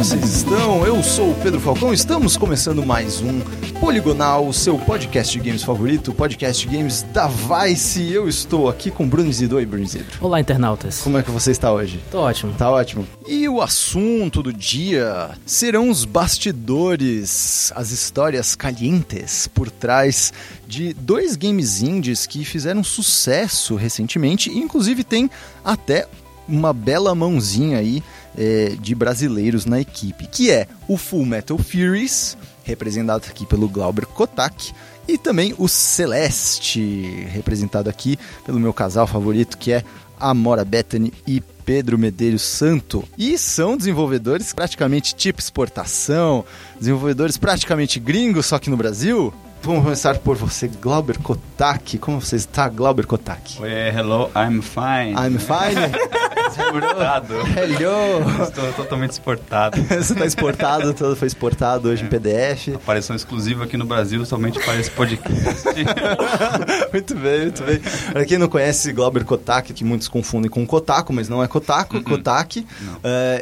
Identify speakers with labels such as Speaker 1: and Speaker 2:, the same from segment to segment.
Speaker 1: vocês estão? Eu sou o Pedro Falcão, estamos começando mais um Poligonal, o seu podcast de games favorito, podcast de games da Vice. Eu estou aqui com Bruno Isidro. Oi, Bruno Isidro.
Speaker 2: Olá, internautas.
Speaker 1: Como é que você está hoje?
Speaker 2: Tô ótimo.
Speaker 1: Tá ótimo. E o assunto do dia serão os bastidores, as histórias calientes por trás de dois games indies que fizeram sucesso recentemente, e inclusive tem até uma bela mãozinha aí é, de brasileiros na equipe, que é o Full Metal Furies, representado aqui pelo Glauber Kotak, e também o Celeste, representado aqui pelo meu casal favorito, que é Amora Bethany e Pedro Medeiros Santo. E são desenvolvedores praticamente tipo exportação, desenvolvedores praticamente gringos, só que no Brasil. Vamos começar por você, Glauber Kotak. Como você está, Glauber Kotak?
Speaker 3: Oi, hello, I'm fine.
Speaker 1: I'm fine.
Speaker 3: Exportado.
Speaker 1: Hello.
Speaker 3: Estou totalmente exportado.
Speaker 1: você está exportado, todo foi exportado hoje em PDF.
Speaker 3: Aparição exclusiva aqui no Brasil somente para esse podcast.
Speaker 1: muito bem, muito bem. Para quem não conhece Glauber Kotak, que muitos confundem com Kotaku, mas não é Kotaku,
Speaker 3: Uhum.
Speaker 1: Kotak. Uh,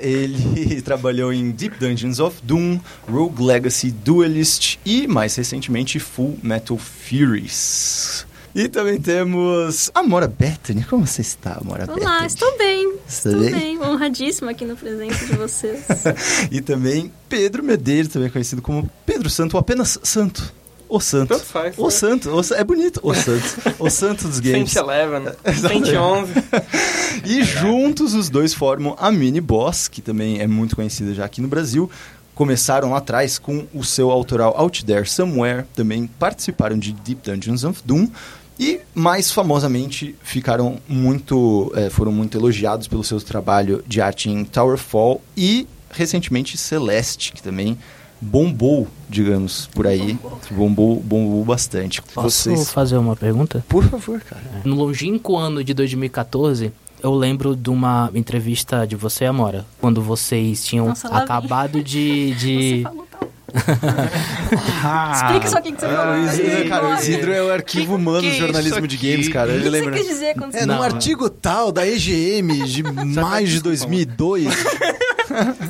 Speaker 1: ele trabalhou em Deep Dungeons of Doom, Rogue Legacy, Duelist e, mais recentemente, Full Metal Furies. E também temos Amora Bethany. Como você está, Amora Bethany?
Speaker 4: Olá, estou bem.
Speaker 1: Está
Speaker 4: estou
Speaker 1: bem?
Speaker 4: bem? honradíssima aqui no presente de vocês.
Speaker 1: e também Pedro Medeiros, também conhecido como Pedro Santo, ou apenas Santo. O Santo.
Speaker 5: Tanto faz,
Speaker 1: O
Speaker 5: né?
Speaker 1: Santo. O, é bonito. O Santo. O Santo dos games.
Speaker 5: 111, 111.
Speaker 1: E juntos os dois formam a Mini Boss, que também é muito conhecida já aqui no Brasil. Começaram lá atrás com o seu autoral Out There Somewhere, também participaram de Deep Dungeons of Doom e mais famosamente ficaram muito, eh, foram muito elogiados pelo seu trabalho de arte em Towerfall e recentemente Celeste, que também bombou, digamos, por aí, bombou, bombou bastante.
Speaker 2: Posso fazer uma pergunta?
Speaker 1: por favor, cara.
Speaker 2: No longínquo ano de 2014, eu lembro de uma entrevista de você, Amora, quando vocês tinham
Speaker 4: Nossa, vem.
Speaker 2: acabado de... de...
Speaker 4: Você falou tal. Explica só o que, você falou.
Speaker 1: Ah, o Isidro, cara, o Isidro é o arquivo humano
Speaker 3: que
Speaker 1: do
Speaker 3: é
Speaker 1: jornalismo de games, cara.
Speaker 4: O
Speaker 1: Ele
Speaker 4: que você
Speaker 1: lembra.
Speaker 4: quis dizer quando você
Speaker 1: É, num artigo tal da EGM de mais de 2002.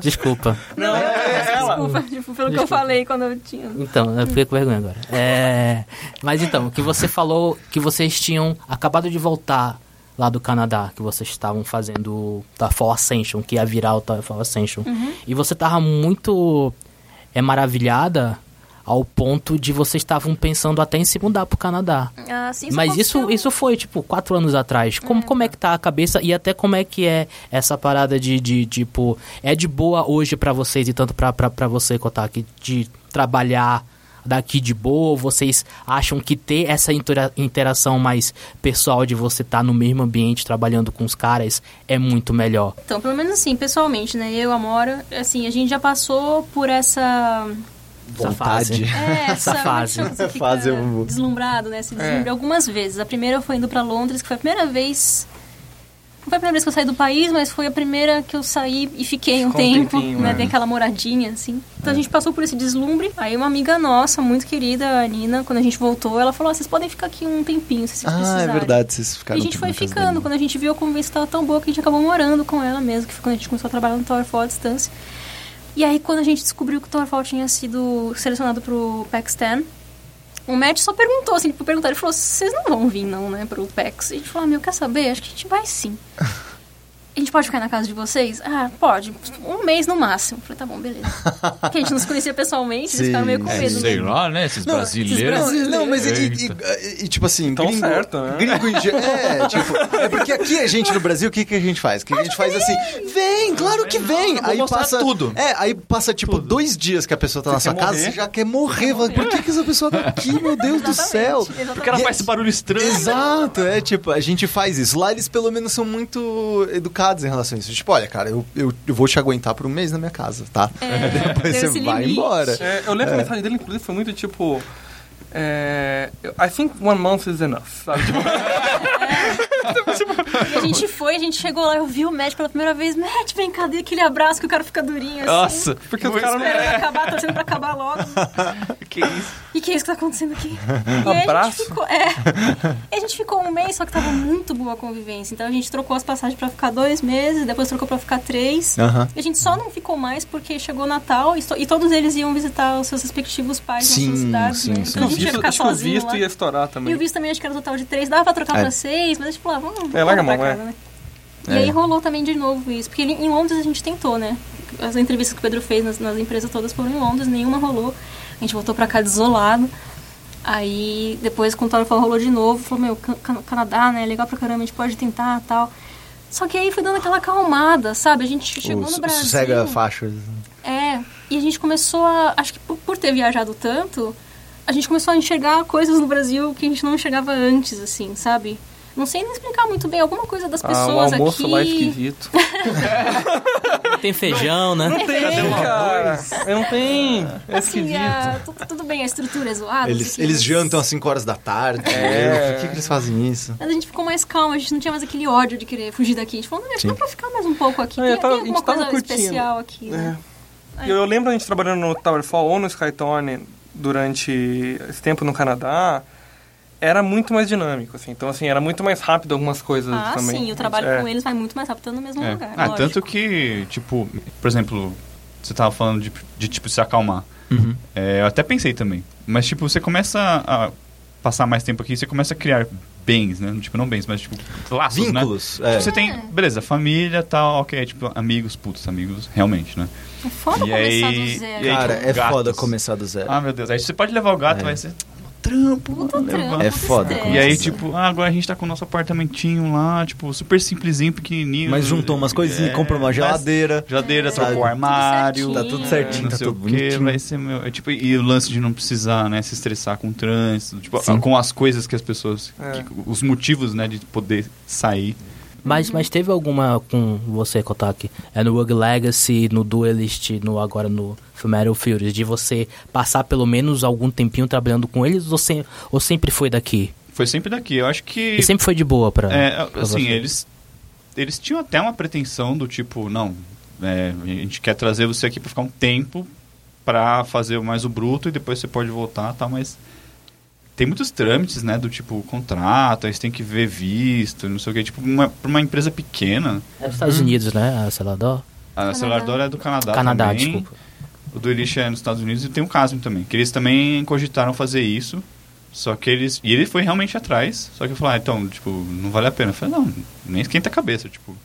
Speaker 2: Desculpa.
Speaker 5: Não, é ela.
Speaker 4: Desculpa, tipo, pelo que eu falei quando eu tinha.
Speaker 2: Então, eu fiquei com vergonha agora. É... Mas então, que você falou que vocês tinham acabado de voltar lá do Canadá, que vocês estavam fazendo o Towerfall Ascension, que ia virar o Towerfall Ascension. E você tava muito é, maravilhada ao ponto de vocês estavam pensando até em se mudar pro Canadá.
Speaker 4: Ah, sim,
Speaker 2: Mas isso,
Speaker 4: aconteceu.
Speaker 2: isso foi, tipo, quatro anos atrás. Como, como é que tá a cabeça e até como é que é essa parada de, de tipo... É de boa hoje pra vocês e tanto pra você, Kotak, de trabalhar daqui de boa? Vocês acham que ter essa intera- interação mais pessoal de você estar no mesmo ambiente trabalhando com os caras é muito melhor?
Speaker 4: Então, pelo menos assim, pessoalmente, né? Eu, Amora, assim, a gente já passou por essa...
Speaker 2: Essa fase.
Speaker 4: É, essa,
Speaker 2: Essa fase.
Speaker 4: é fica
Speaker 1: Fase, eu-
Speaker 4: deslumbrado, né? Se deslumbra algumas vezes. A primeira foi indo pra Londres, que foi a primeira vez... Não foi a primeira vez que eu saí do país, mas foi a primeira que eu saí e fiquei um
Speaker 5: Ficou
Speaker 4: tempo, né?
Speaker 5: é.
Speaker 4: Dei aquela moradinha, assim. Então a gente passou por esse deslumbre. Aí uma amiga nossa, muito querida, a Nina, quando a gente voltou, ela falou, "Ah, vocês podem ficar aqui um tempinho, se vocês
Speaker 1: Ah, é
Speaker 4: precisarem.
Speaker 1: verdade, vocês
Speaker 4: E
Speaker 1: ficaram
Speaker 4: a gente foi ficando. Quando a gente viu a convivência estava tão boa que a gente acabou morando com ela mesmo, que foi quando a gente começou a trabalhar no Towerfall à distância. E aí, quando a gente descobriu que o Towerfall tinha sido selecionado pro PAX 10, o Matt só perguntou, assim, tipo, perguntar, ele falou, vocês não vão vir não, né, pro PAX? E a gente falou, ah, meu, quer saber? Acho que a gente vai sim. A gente pode ficar na casa de vocês? Ah, pode. Um mês no máximo. Eu Falei, tá bom, beleza. Porque a gente não se conhecia pessoalmente, eles ficaram meio com medo.
Speaker 1: é,
Speaker 4: né?
Speaker 6: Sei lá, né? Esses
Speaker 1: Não,
Speaker 6: brasileiros.
Speaker 1: Não, não, mas e, e- e- e, tipo assim,
Speaker 5: Tão
Speaker 1: gringo,
Speaker 5: certo, né?
Speaker 1: gringo em ge- é, tipo, é porque aqui a gente no Brasil, o que, que a gente faz? O que a gente faz assim, vem, claro que vem. Aí passa
Speaker 6: tudo.
Speaker 1: É, aí passa tipo dois dias que a pessoa tá na sua casa,
Speaker 5: morrer?
Speaker 1: você já quer morrer. Fala, Por que, que essa pessoa tá aqui, meu Deus do céu?
Speaker 4: exatamente.
Speaker 6: Porque ela
Speaker 1: E-
Speaker 6: faz esse barulho estranho.
Speaker 1: Exato, é tipo, a gente faz isso. Lá eles pelo menos são muito educados em relação a isso. Tipo, olha, cara, eu, eu, eu vou te aguentar por um mês na minha casa, tá?
Speaker 4: É,
Speaker 1: Depois você vai
Speaker 4: limite.
Speaker 1: embora.
Speaker 5: É, eu lembro que a mensagem dele, inclusive, foi muito tipo. É, I think one month is enough. Sabe? Tipo,
Speaker 4: e a gente foi, a gente chegou lá, eu vi o Matt pela primeira vez. Matt, vem cá, dei aquele abraço que o cara fica durinho assim.
Speaker 3: Nossa,
Speaker 5: Porque os caras não...
Speaker 4: Esperando acabar, torcendo pra acabar logo.
Speaker 3: que isso?
Speaker 4: E que é isso que tá acontecendo aqui? E aí a
Speaker 5: Abraço?
Speaker 4: gente ficou. É. E a gente ficou um mês, só que tava muito boa a convivência. Então a gente trocou as passagens pra ficar dois meses, depois trocou pra ficar três.
Speaker 1: Aham.
Speaker 4: E a gente só não ficou mais porque chegou o Natal e, e todos eles iam visitar os seus respectivos pais
Speaker 1: Sim,
Speaker 4: nas suas cidades,
Speaker 1: sim,
Speaker 4: né?
Speaker 1: sim.
Speaker 4: Então a
Speaker 5: O
Speaker 4: gente ia
Speaker 5: visto,
Speaker 4: ficar
Speaker 5: acho que o
Speaker 4: sozinho
Speaker 5: visto
Speaker 4: lá.
Speaker 5: ia estourar
Speaker 4: E
Speaker 5: também.
Speaker 4: o visto também acho que era total de três, dava pra trocar
Speaker 1: É.
Speaker 4: pra seis, mas a gente falou, vamos,
Speaker 5: É, larga mão, é.
Speaker 4: né? E
Speaker 1: É.
Speaker 4: aí rolou também de novo isso, porque em Londres a gente tentou, né? As entrevistas que o Pedro fez nas, nas empresas todas foram em Londres, nenhuma rolou. A gente voltou pra cá desolado. Aí depois quando o falou, rolou de novo, falou, meu, Can- Can- Canadá, né? Legal pra caramba, a gente pode tentar tal. Só que aí foi dando aquela acalmada, sabe? A gente chegou no Brasil.
Speaker 1: sossega faixas.
Speaker 4: É, e a gente começou a. Acho que por, por ter viajado tanto, a gente começou a enxergar coisas no Brasil que a gente não enxergava antes, assim, sabe? Não sei nem explicar muito bem, alguma coisa das
Speaker 5: Ah,
Speaker 4: pessoas
Speaker 5: o almoço
Speaker 4: aqui.
Speaker 5: lá é esquisito.
Speaker 2: Tem feijão, né?
Speaker 5: Não tem, cara. Não tem. É
Speaker 4: Assim,
Speaker 5: esquisito.
Speaker 4: a- tu- tudo bem, a estrutura é zoada.
Speaker 1: Eles,
Speaker 4: não
Speaker 1: eles jantam às 5 horas da tarde.
Speaker 5: É.
Speaker 1: Por que, que eles fazem isso?
Speaker 4: Mas a gente ficou mais calma, a gente não tinha mais aquele ódio de querer fugir daqui. A gente falou, não, acho que
Speaker 1: Sim.
Speaker 4: dá pra ficar mais um pouco aqui.
Speaker 5: É,
Speaker 4: tem,
Speaker 5: eu tava-
Speaker 4: tem
Speaker 5: a gente
Speaker 4: alguma
Speaker 5: tava
Speaker 4: coisa
Speaker 5: curtindo.
Speaker 4: especial aqui, né?
Speaker 5: E Eu lembro a gente trabalhando no Towerfall ou no Skytorn durante esse tempo no Canadá. Era muito mais dinâmico, assim. Então, assim, era muito mais rápido algumas coisas
Speaker 4: Ah,
Speaker 5: também.
Speaker 4: sim, o trabalho
Speaker 5: É.
Speaker 4: com eles vai muito mais rápido no mesmo
Speaker 3: É.
Speaker 4: lugar.
Speaker 3: Ah,
Speaker 4: lógico.
Speaker 3: tanto que, tipo, por exemplo, você tava falando de, de tipo, se acalmar.
Speaker 1: Uhum.
Speaker 3: É, eu até pensei também. Mas, tipo, você começa a passar mais tempo aqui, você começa a criar bens, né? Tipo, não bens, mas, tipo, laços, né?
Speaker 1: Vínculos.
Speaker 3: Tipo,
Speaker 1: É.
Speaker 3: você tem, beleza, família, tal, ok, tipo, amigos, putz, amigos, realmente, né?
Speaker 4: É foda
Speaker 3: E
Speaker 4: começar
Speaker 3: aí-
Speaker 4: do zero.
Speaker 3: aí,
Speaker 1: Cara,
Speaker 3: tipo,
Speaker 1: é
Speaker 3: gatos.
Speaker 1: foda começar do zero.
Speaker 3: Ah, meu Deus, aí você pode levar o gato,
Speaker 1: É.
Speaker 3: vai ser trampo,
Speaker 4: Puta
Speaker 3: levar.
Speaker 4: trampo,
Speaker 1: É foda.
Speaker 3: E aí, tipo, ah, agora a gente tá com o nosso apartamentinho lá, tipo, super simplesinho, pequenininho.
Speaker 1: Mas juntou umas coisinhas,
Speaker 3: É,
Speaker 1: comprou uma
Speaker 3: mas-
Speaker 1: geladeira.
Speaker 3: Geladeira,
Speaker 1: Sabe?
Speaker 3: trocou o armário.
Speaker 4: Tudo
Speaker 1: Tá tudo certinho,
Speaker 3: não
Speaker 1: tá
Speaker 3: sei
Speaker 1: tudo
Speaker 3: o quê,
Speaker 1: bonitinho.
Speaker 3: vai ser meu. É, tipo, e o lance de não precisar, né, se estressar com o trânsito, tipo,
Speaker 1: Sim.
Speaker 3: com as coisas que as pessoas.
Speaker 5: É.
Speaker 3: que- os motivos, né, de poder sair.
Speaker 2: Mas, mas teve alguma com você, Kotaki? É no Rogue Legacy, no Duelist, no, agora no Metal Furies, de você passar pelo menos algum tempinho trabalhando com eles ou, sem, ou sempre foi daqui?
Speaker 3: Foi sempre daqui. Eu acho que.
Speaker 2: E sempre foi de boa pra.
Speaker 3: É,
Speaker 2: pra
Speaker 3: assim,
Speaker 2: você?
Speaker 3: eles. Eles tinham até uma pretensão do tipo, não, é, a gente quer trazer você aqui pra ficar um tempo pra fazer mais o bruto e depois você pode voltar, tá? Mas tem muitos trâmites, né? Do tipo contrato, aí você tem que ver visto, não sei o que. Tipo, uma, pra uma empresa pequena,
Speaker 2: É dos Estados Unidos, né? A Celador?
Speaker 3: a Celador é do Canadá.
Speaker 2: Canadá,
Speaker 3: também.
Speaker 2: desculpa.
Speaker 3: O do Elish é nos Estados Unidos e tem um caso também. Que eles também cogitaram fazer isso. Só que eles. E ele foi realmente atrás. Só que eu falei, ah, então, tipo, não vale a pena. Eu falei, não, nem esquenta a cabeça. Tipo,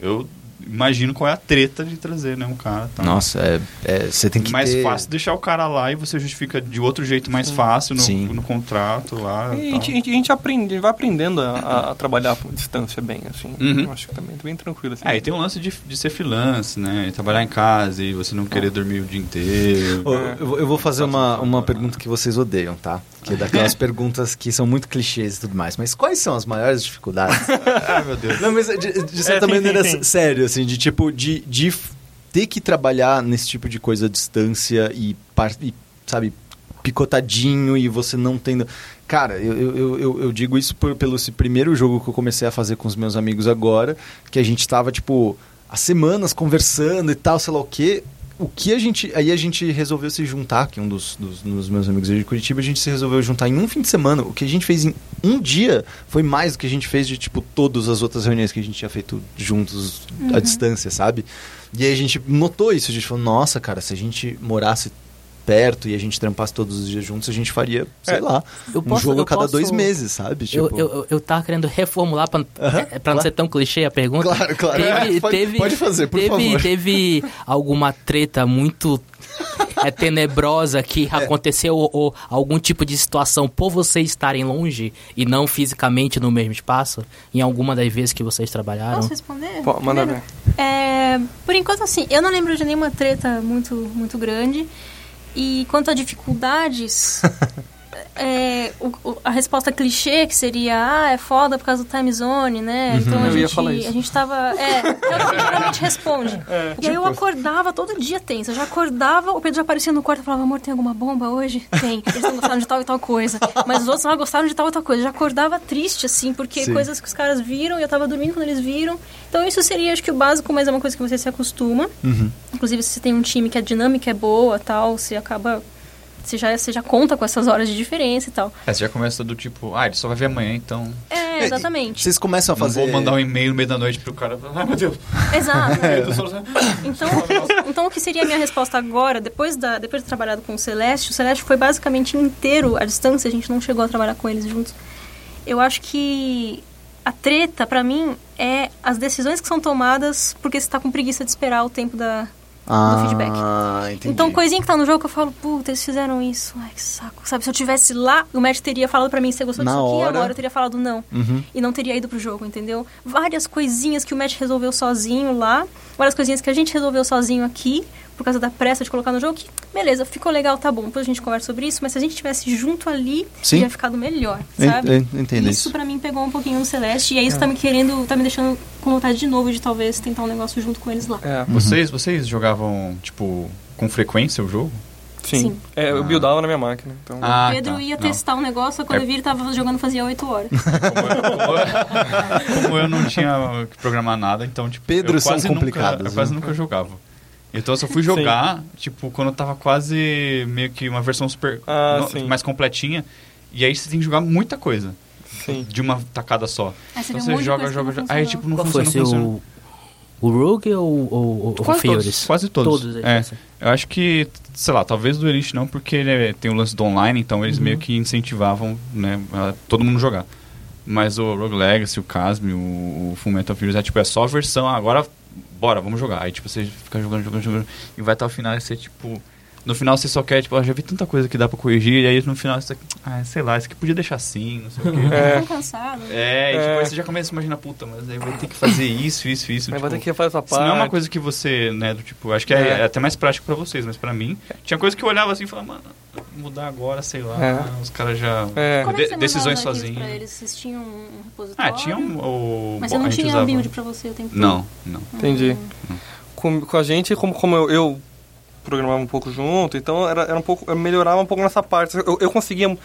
Speaker 3: eu imagino qual é a treta de trazer, né, um cara. Tá?
Speaker 1: Nossa, é, é, você tem que
Speaker 3: mais
Speaker 1: ter...
Speaker 3: fácil deixar o cara lá e você justifica de outro jeito mais fácil no,
Speaker 1: Sim.
Speaker 3: no contrato lá.
Speaker 5: E a
Speaker 3: tal.
Speaker 5: gente, a gente- a gente aprende, a gente vai aprendendo a, a trabalhar por distância bem, assim.
Speaker 3: Uhum.
Speaker 5: Eu acho que também é bem tranquilo, assim.
Speaker 3: É, e tem um lance de, de ser freelance, né? E trabalhar em casa e você não querer dormir o dia inteiro.
Speaker 1: Ô, eu, vou- eu vou fazer uma, uma pergunta que vocês odeiam, tá? Que é daquelas perguntas que são muito clichês e tudo mais. Mas quais são as maiores dificuldades?
Speaker 3: Ai, meu Deus.
Speaker 1: Não, mas de, de certa
Speaker 5: É, sim,
Speaker 1: maneira,
Speaker 5: sim, sim.
Speaker 1: sério, assim, de tipo, de, de ter que trabalhar nesse tipo de coisa à distância e, e, sabe, picotadinho e você não tendo. Cara, eu, eu, eu- eu, eu digo isso por- pelo esse primeiro jogo que eu comecei a fazer com os meus amigos agora, que a gente tava, tipo, há semanas conversando e tal, sei lá o quê. O que a gente. Aí a gente resolveu se juntar, que um dos, dos, dos meus amigos de Curitiba, a gente se resolveu juntar em um fim de semana. O que a gente fez em um dia foi mais do que a gente fez de, tipo, todas as outras reuniões que a gente tinha feito juntos à distância, sabe? E aí a gente notou isso, a gente falou, nossa, cara, se a gente morasse perto e a gente trampasse todos os dias juntos, a gente faria, sei
Speaker 5: É,
Speaker 1: lá,
Speaker 2: eu
Speaker 1: um
Speaker 2: posso-
Speaker 1: jogo
Speaker 2: eu
Speaker 1: a cada
Speaker 2: posso-
Speaker 1: dois meses, sabe?
Speaker 2: Eu,
Speaker 1: Tipo,
Speaker 2: eu, eu, eu tava querendo reformular pra,
Speaker 1: Aham,
Speaker 2: é, pra não
Speaker 1: claro.
Speaker 2: ser tão clichê a pergunta.
Speaker 1: Claro, claro.
Speaker 2: Teve,
Speaker 1: Pode-
Speaker 2: teve,
Speaker 1: pode fazer, por
Speaker 2: teve,
Speaker 1: favor.
Speaker 2: Teve alguma treta muito é, tenebrosa que aconteceu ou, ou algum tipo de situação por vocês estarem longe e não fisicamente no mesmo espaço? Em alguma das vezes que vocês trabalharam?
Speaker 4: Posso responder?
Speaker 5: Pô, manda ver.
Speaker 4: É, por enquanto, assim, eu não lembro de nenhuma treta muito, muito grande. E quanto a dificuldades, é, o- o- a resposta clichê, que seria, ah, é foda por causa do time zone, né? Então a gente,
Speaker 5: falar isso.
Speaker 4: a gente tava. É, é o que geralmente responde. e aí eu acordava todo dia tensa. Eu já acordava, o Pedro já aparecia no quarto e falava, amor, tem alguma bomba hoje? Tem. Eles não gostaram de tal e tal coisa. Mas os outros não gostaram de tal e tal coisa. Eu já acordava triste, assim, porque
Speaker 1: Sim.
Speaker 4: coisas que os caras viram e eu tava dormindo quando eles viram. Então isso seria, acho que o básico, mas é uma coisa que você se acostuma. Inclusive, se você tem um time que a dinâmica é boa tal, você acaba. Você já, você já conta com essas horas de diferença e tal.
Speaker 3: É, você já começa do tipo, ah, ele só vai ver amanhã, então.
Speaker 4: É, exatamente.
Speaker 1: Vocês começam a
Speaker 3: Não
Speaker 1: fazer.
Speaker 3: vou mandar um e-mail no meio da noite pro cara. Ai, meu Deus.
Speaker 4: Exato.
Speaker 3: Só-
Speaker 4: Então, então, o que seria a minha resposta agora, depois, da, depois de ter trabalhado com o Celeste, o Celeste foi basicamente inteiro à distância, a gente não chegou a trabalhar com eles juntos. Eu acho que a treta, pra mim, é as decisões que são tomadas porque você tá com preguiça de esperar o tempo da,
Speaker 1: ah,
Speaker 4: do feedback.
Speaker 1: entendi.
Speaker 4: Então, coisinha que tá no jogo que eu falo, puta, eles fizeram isso. Ai, que saco. Sabe, se eu tivesse lá, o Matt teria falado pra mim, você gostou
Speaker 1: Na
Speaker 4: disso aqui?
Speaker 1: hora.
Speaker 4: Agora eu teria falado não.
Speaker 1: Uhum.
Speaker 4: E não teria ido pro jogo, entendeu? Várias coisinhas que o Matt resolveu sozinho lá. Várias coisinhas que a gente resolveu sozinho aqui. Por causa da pressa de colocar no jogo. Que, beleza, ficou legal, tá bom. Depois a gente conversa sobre isso. Mas se a gente tivesse junto ali,
Speaker 1: Sim.
Speaker 4: teria ficado melhor, sabe?
Speaker 1: en- entendo
Speaker 4: isso,
Speaker 1: isso.
Speaker 4: pra mim pegou um pouquinho no Celeste. E é isso que tá me querendo, tá me deixando com vontade de novo de talvez tentar um negócio junto com eles lá.
Speaker 5: É,
Speaker 3: Vocês, vocês jogavam, tipo, com frequência o jogo?
Speaker 5: sim.
Speaker 4: Sim.
Speaker 5: É, eu buildava na minha máquina. Então,
Speaker 3: Ah,
Speaker 4: o Pedro
Speaker 3: tá.
Speaker 4: ia
Speaker 3: Não.
Speaker 4: testar um negócio, quando
Speaker 3: É-
Speaker 4: eu vi ele tava jogando fazia 8 horas.
Speaker 3: Como eu, como eu não tinha que programar nada, então, tipo,
Speaker 1: Pedros
Speaker 3: eu quase
Speaker 1: são complicados,
Speaker 3: Nunca, eu quase
Speaker 1: né?
Speaker 3: nunca jogava. Então eu só fui jogar, tipo, quando tava quase meio que uma versão super
Speaker 5: Ah,
Speaker 3: no- mais completinha. E aí você tem que jogar muita coisa.
Speaker 5: sim.
Speaker 3: De uma tacada só.
Speaker 4: Aí você
Speaker 3: Então você joga, joga, joga. Aí tipo, não
Speaker 2: Qual
Speaker 3: funciona,
Speaker 2: foi
Speaker 3: não funciona.
Speaker 2: seu... O Rogue ou o, o, o
Speaker 3: Quase
Speaker 2: Furious?
Speaker 3: todos, quase todos.
Speaker 2: Todos,
Speaker 3: É.
Speaker 2: esse.
Speaker 3: Eu acho que, sei lá, talvez do Elite não, porque ele é- tem o lance do online, então eles meio que incentivavam, né, a todo mundo jogar. Mas o Rogue Legacy, o Casme, o, o Fullmetal Furious, é tipo, é só a versão, ah, agora bora, vamos jogar. Aí tipo, você fica jogando, jogando, jogando, e vai até o final e você, tipo... No final você só quer, tipo, ah, já vi tanta coisa que dá pra corrigir, e aí no final você, ah, sei lá, isso aqui podia deixar assim, não sei o quê.
Speaker 5: É.
Speaker 4: Tão cansado.
Speaker 3: É, e tipo,
Speaker 5: É.
Speaker 3: aí você já começa a imaginar, puta, mas aí vai ter que fazer isso, isso, isso.
Speaker 5: Mas
Speaker 3: tipo,
Speaker 5: vai ter que fazer essa
Speaker 3: isso
Speaker 5: parte.
Speaker 3: não é uma coisa que você, né, do tipo, acho que é,
Speaker 5: É.
Speaker 3: é até mais prático pra vocês, mas pra mim, tinha coisa que eu olhava assim e falava, mano, mudar agora, sei lá,
Speaker 5: É.
Speaker 3: os caras já.
Speaker 5: É.
Speaker 4: Como é que
Speaker 3: de-
Speaker 4: você
Speaker 3: decisões
Speaker 4: mandava arquivos
Speaker 3: sozinho.
Speaker 4: pra eles? Vocês tinham um repositório?
Speaker 3: Ah, tinha um. O,
Speaker 4: Mas
Speaker 3: bom,
Speaker 4: você não tinha
Speaker 3: usava-
Speaker 4: build pra você o tempo todo?
Speaker 3: Não, não.
Speaker 5: Entendi. Com, com a gente, como, como eu, eu programava um pouco junto, então era, era um pouco, eu melhorava um pouco nessa parte. Eu, eu conseguia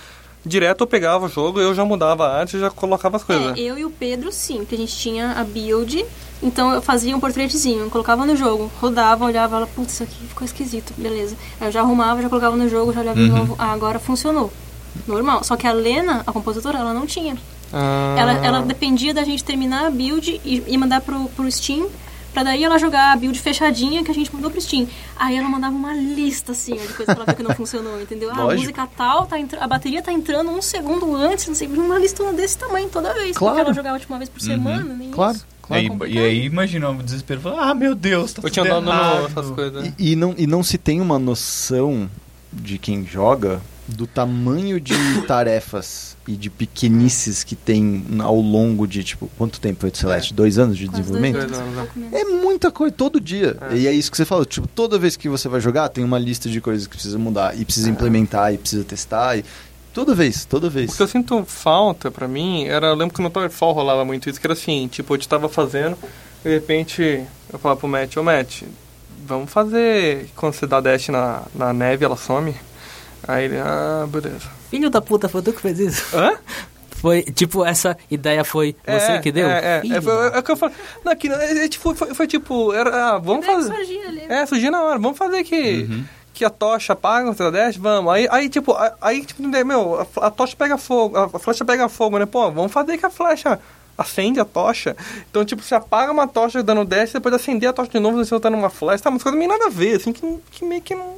Speaker 5: direto, eu pegava o jogo, eu já mudava a arte e já colocava as coisas.
Speaker 4: É, eu e o Pedro, sim, porque a gente tinha a build, então eu fazia um portretezinho, eu colocava no jogo, rodava, olhava, falava, putz, isso aqui ficou esquisito, beleza. Aí eu já arrumava, já colocava no jogo, já olhava de
Speaker 3: Uhum.
Speaker 4: novo, ah, agora funcionou. Normal. Só que a Lena, a compositora, ela não tinha.
Speaker 5: Ah,
Speaker 4: Ela, ela dependia da gente terminar a build e, e mandar pro, pro Steam, pra daí ela jogar a build fechadinha que a gente mandou pro Steam. Aí ela mandava uma lista, assim, ó, de coisas que ela viu que não funcionou, entendeu? Ah, a música tal, tá a bateria tá entrando um segundo antes, não sei, uma lista desse tamanho toda vez.
Speaker 1: Claro.
Speaker 4: Porque ela jogava tipo uma vez por
Speaker 3: Uhum.
Speaker 4: semana, nem
Speaker 1: Claro,
Speaker 4: isso.
Speaker 1: claro.
Speaker 3: E, aí- e aí imagina o desespero, ah, meu Deus, tá
Speaker 5: eu tinha
Speaker 3: tudo
Speaker 5: dado
Speaker 3: errado.
Speaker 5: no, essas coisas.
Speaker 1: E, e não, e não se tem uma noção de quem joga do tamanho de tarefas e de pequenices que tem ao longo de, tipo, quanto tempo foi de Celeste? Dois anos de
Speaker 4: Quase
Speaker 1: desenvolvimento?
Speaker 4: anos,
Speaker 5: Dois anos.
Speaker 1: É muita coisa, todo dia.
Speaker 5: É.
Speaker 1: E é isso que você falou, tipo, toda vez que você vai jogar, tem uma lista de coisas que precisa mudar, e precisa implementar, e precisa testar, e toda vez, toda
Speaker 5: O
Speaker 1: vez.
Speaker 5: que eu sinto falta pra mim era, eu lembro que no Towerfall rolava muito isso, que era assim, tipo, eu tava fazendo, de repente eu falava pro Matt, ô Matt, vamos fazer quando você dá dash na, na neve, ela some. Aí ele, ah, beleza.
Speaker 2: Filho da puta, foi tu que fez isso?
Speaker 5: Hã?
Speaker 2: Foi, tipo, essa ideia foi você
Speaker 5: É,
Speaker 2: que deu?
Speaker 5: É, é, é, foi, é o que eu falei. Não, aqui, é, é, tipo, foi, foi tipo, era, ah, vamos
Speaker 4: que
Speaker 5: fazer.
Speaker 4: surgia ali.
Speaker 5: É, surgiu na hora, vamos fazer que,
Speaker 3: Uhum.
Speaker 5: que a tocha apaga o dash, vamos. Aí, aí tipo, aí- tipo, meu, a, a tocha pega fogo, a, a flecha pega fogo, né? Pô, vamos fazer que a flecha acende a tocha. Então, tipo, você apaga uma tocha dando dash, depois acender a tocha de novo, você botando uma flecha. Tá, umas coisas meio nada a ver, assim, que, que meio que não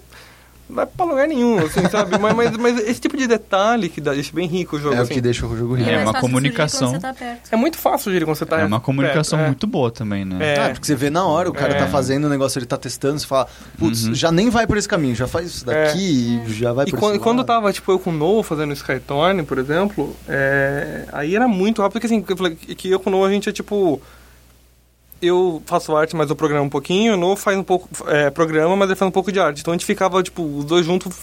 Speaker 5: vai pra lugar nenhum, assim, sabe? mas, mas, mas esse tipo de detalhe que dá, deixa bem rico o jogo,
Speaker 1: É o
Speaker 5: assim.
Speaker 1: que deixa o jogo rico.
Speaker 3: É, uma
Speaker 4: fácil de surgir
Speaker 3: comunicação.
Speaker 4: tá perto.
Speaker 5: É muito fácil gerir quando você tá
Speaker 3: É uma comunicação
Speaker 5: perto, é.
Speaker 3: muito boa também, né?
Speaker 5: É.
Speaker 1: Ah, porque você vê na hora, o cara
Speaker 5: É.
Speaker 1: tá fazendo o negócio, ele tá testando, você fala, putz,
Speaker 3: Uhum.
Speaker 1: já nem vai por esse caminho, já faz isso daqui e já vai
Speaker 5: E
Speaker 1: por
Speaker 5: quando,
Speaker 1: esse
Speaker 5: quando
Speaker 1: lado.
Speaker 5: tava, tipo, eu com o Noah fazendo Skytorn, por exemplo, é, aí era muito rápido, porque assim, que eu falei que eu com o Noah a gente é tipo. Eu faço arte, mas eu programo um pouquinho, o Noah faz um pouco. É, programa, mas ele faz um pouco de arte. Então a gente ficava, tipo, os dois juntos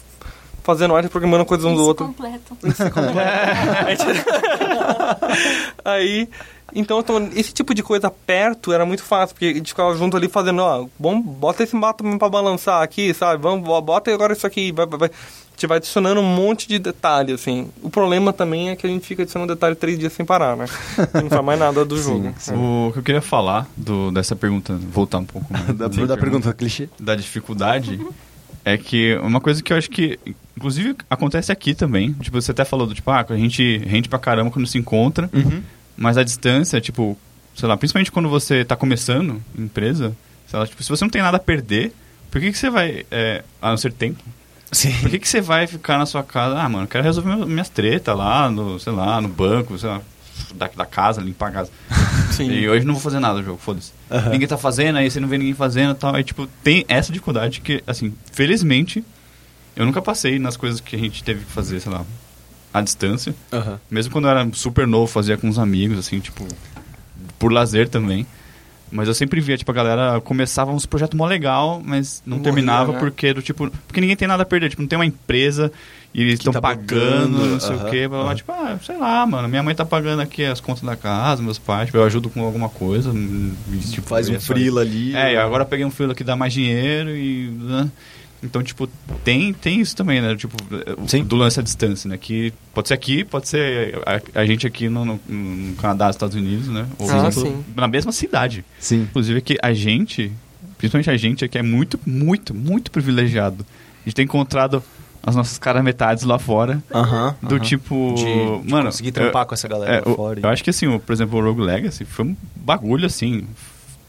Speaker 5: fazendo arte, programando coisas um do
Speaker 4: Isso
Speaker 5: outro.
Speaker 4: completo.
Speaker 5: Aí, então, então, esse tipo de coisa perto era muito fácil, porque a gente ficava junto ali fazendo, ó, vamos, bota esse mato mesmo pra balançar aqui, sabe? Vamos, bo- bota agora isso aqui, vai, vai, vai. A gente vai adicionando um monte de detalhe, assim. O problema também é que a gente fica adicionando detalhe três dias sem parar, né? E não faz mais nada do jogo.
Speaker 3: O que eu queria falar do, dessa pergunta, voltar um pouco mais
Speaker 1: Da, da pergunta clichê.
Speaker 3: da dificuldade, é que uma coisa que eu acho que, inclusive, acontece aqui também. Tipo, você até falou do tipo, ah, a gente rende pra caramba quando se encontra,
Speaker 1: Uhum.
Speaker 3: Mas a distância, tipo, sei lá, principalmente quando você tá começando empresa, sei lá, tipo, se você não tem nada a perder, por que, que você vai, é, a não ser tempo,
Speaker 1: Sim.
Speaker 3: por que, que você vai ficar na sua casa? Ah, mano, eu quero resolver minhas tretas lá, no, sei lá, no banco, sei lá, da, da casa, limpar a casa.
Speaker 5: Sim.
Speaker 3: E hoje não vou fazer nada jogo, foda-se.
Speaker 1: Aham.
Speaker 3: Ninguém tá fazendo, aí você não vê ninguém fazendo e tal. Aí, tipo, tem essa dificuldade que, assim, felizmente, eu nunca passei nas coisas que a gente teve que fazer, sei lá, à distância.
Speaker 1: Aham.
Speaker 3: Mesmo quando eu era super novo, fazia com os amigos, assim, tipo, por lazer também. Mas eu sempre via, tipo, a galera começava uns projetos mó legal, mas não
Speaker 5: Morria,
Speaker 3: terminava
Speaker 5: né?
Speaker 3: porque do tipo. Porque ninguém tem nada a perder, tipo, não tem uma empresa e eles estão
Speaker 1: tá
Speaker 3: pagando,
Speaker 1: pagando,
Speaker 3: não sei
Speaker 1: aham,
Speaker 3: o quê, blá,
Speaker 1: aham.
Speaker 3: tipo, ah, sei lá, mano, minha mãe tá pagando aqui as contas da casa, meus pais, tipo, eu ajudo com alguma coisa. hum, tipo,
Speaker 1: Faz um
Speaker 3: é só
Speaker 1: freela ali.
Speaker 3: é, e agora peguei um freela que dá mais dinheiro e. né? Então, tipo, tem, tem isso também, né? Tipo,
Speaker 1: Sim.
Speaker 3: do lance à distância, né? Que pode ser aqui, pode ser a, a gente aqui no, no, no Canadá, Estados Unidos, né? Ou
Speaker 5: Ah,
Speaker 3: exemplo,
Speaker 5: sim.
Speaker 3: na mesma cidade.
Speaker 1: Sim.
Speaker 3: Inclusive que a gente, principalmente a gente aqui, é muito, muito, muito privilegiado. A gente tem encontrado as nossas caras metades lá fora.
Speaker 1: Aham.
Speaker 3: Do
Speaker 1: aham.
Speaker 3: tipo.
Speaker 1: De, de
Speaker 3: mano,
Speaker 1: conseguir trampar
Speaker 3: eu-
Speaker 1: com essa galera
Speaker 3: é,
Speaker 1: lá fora.
Speaker 3: Eu acho que assim, o, por exemplo, o Rogue Legacy foi um bagulho assim.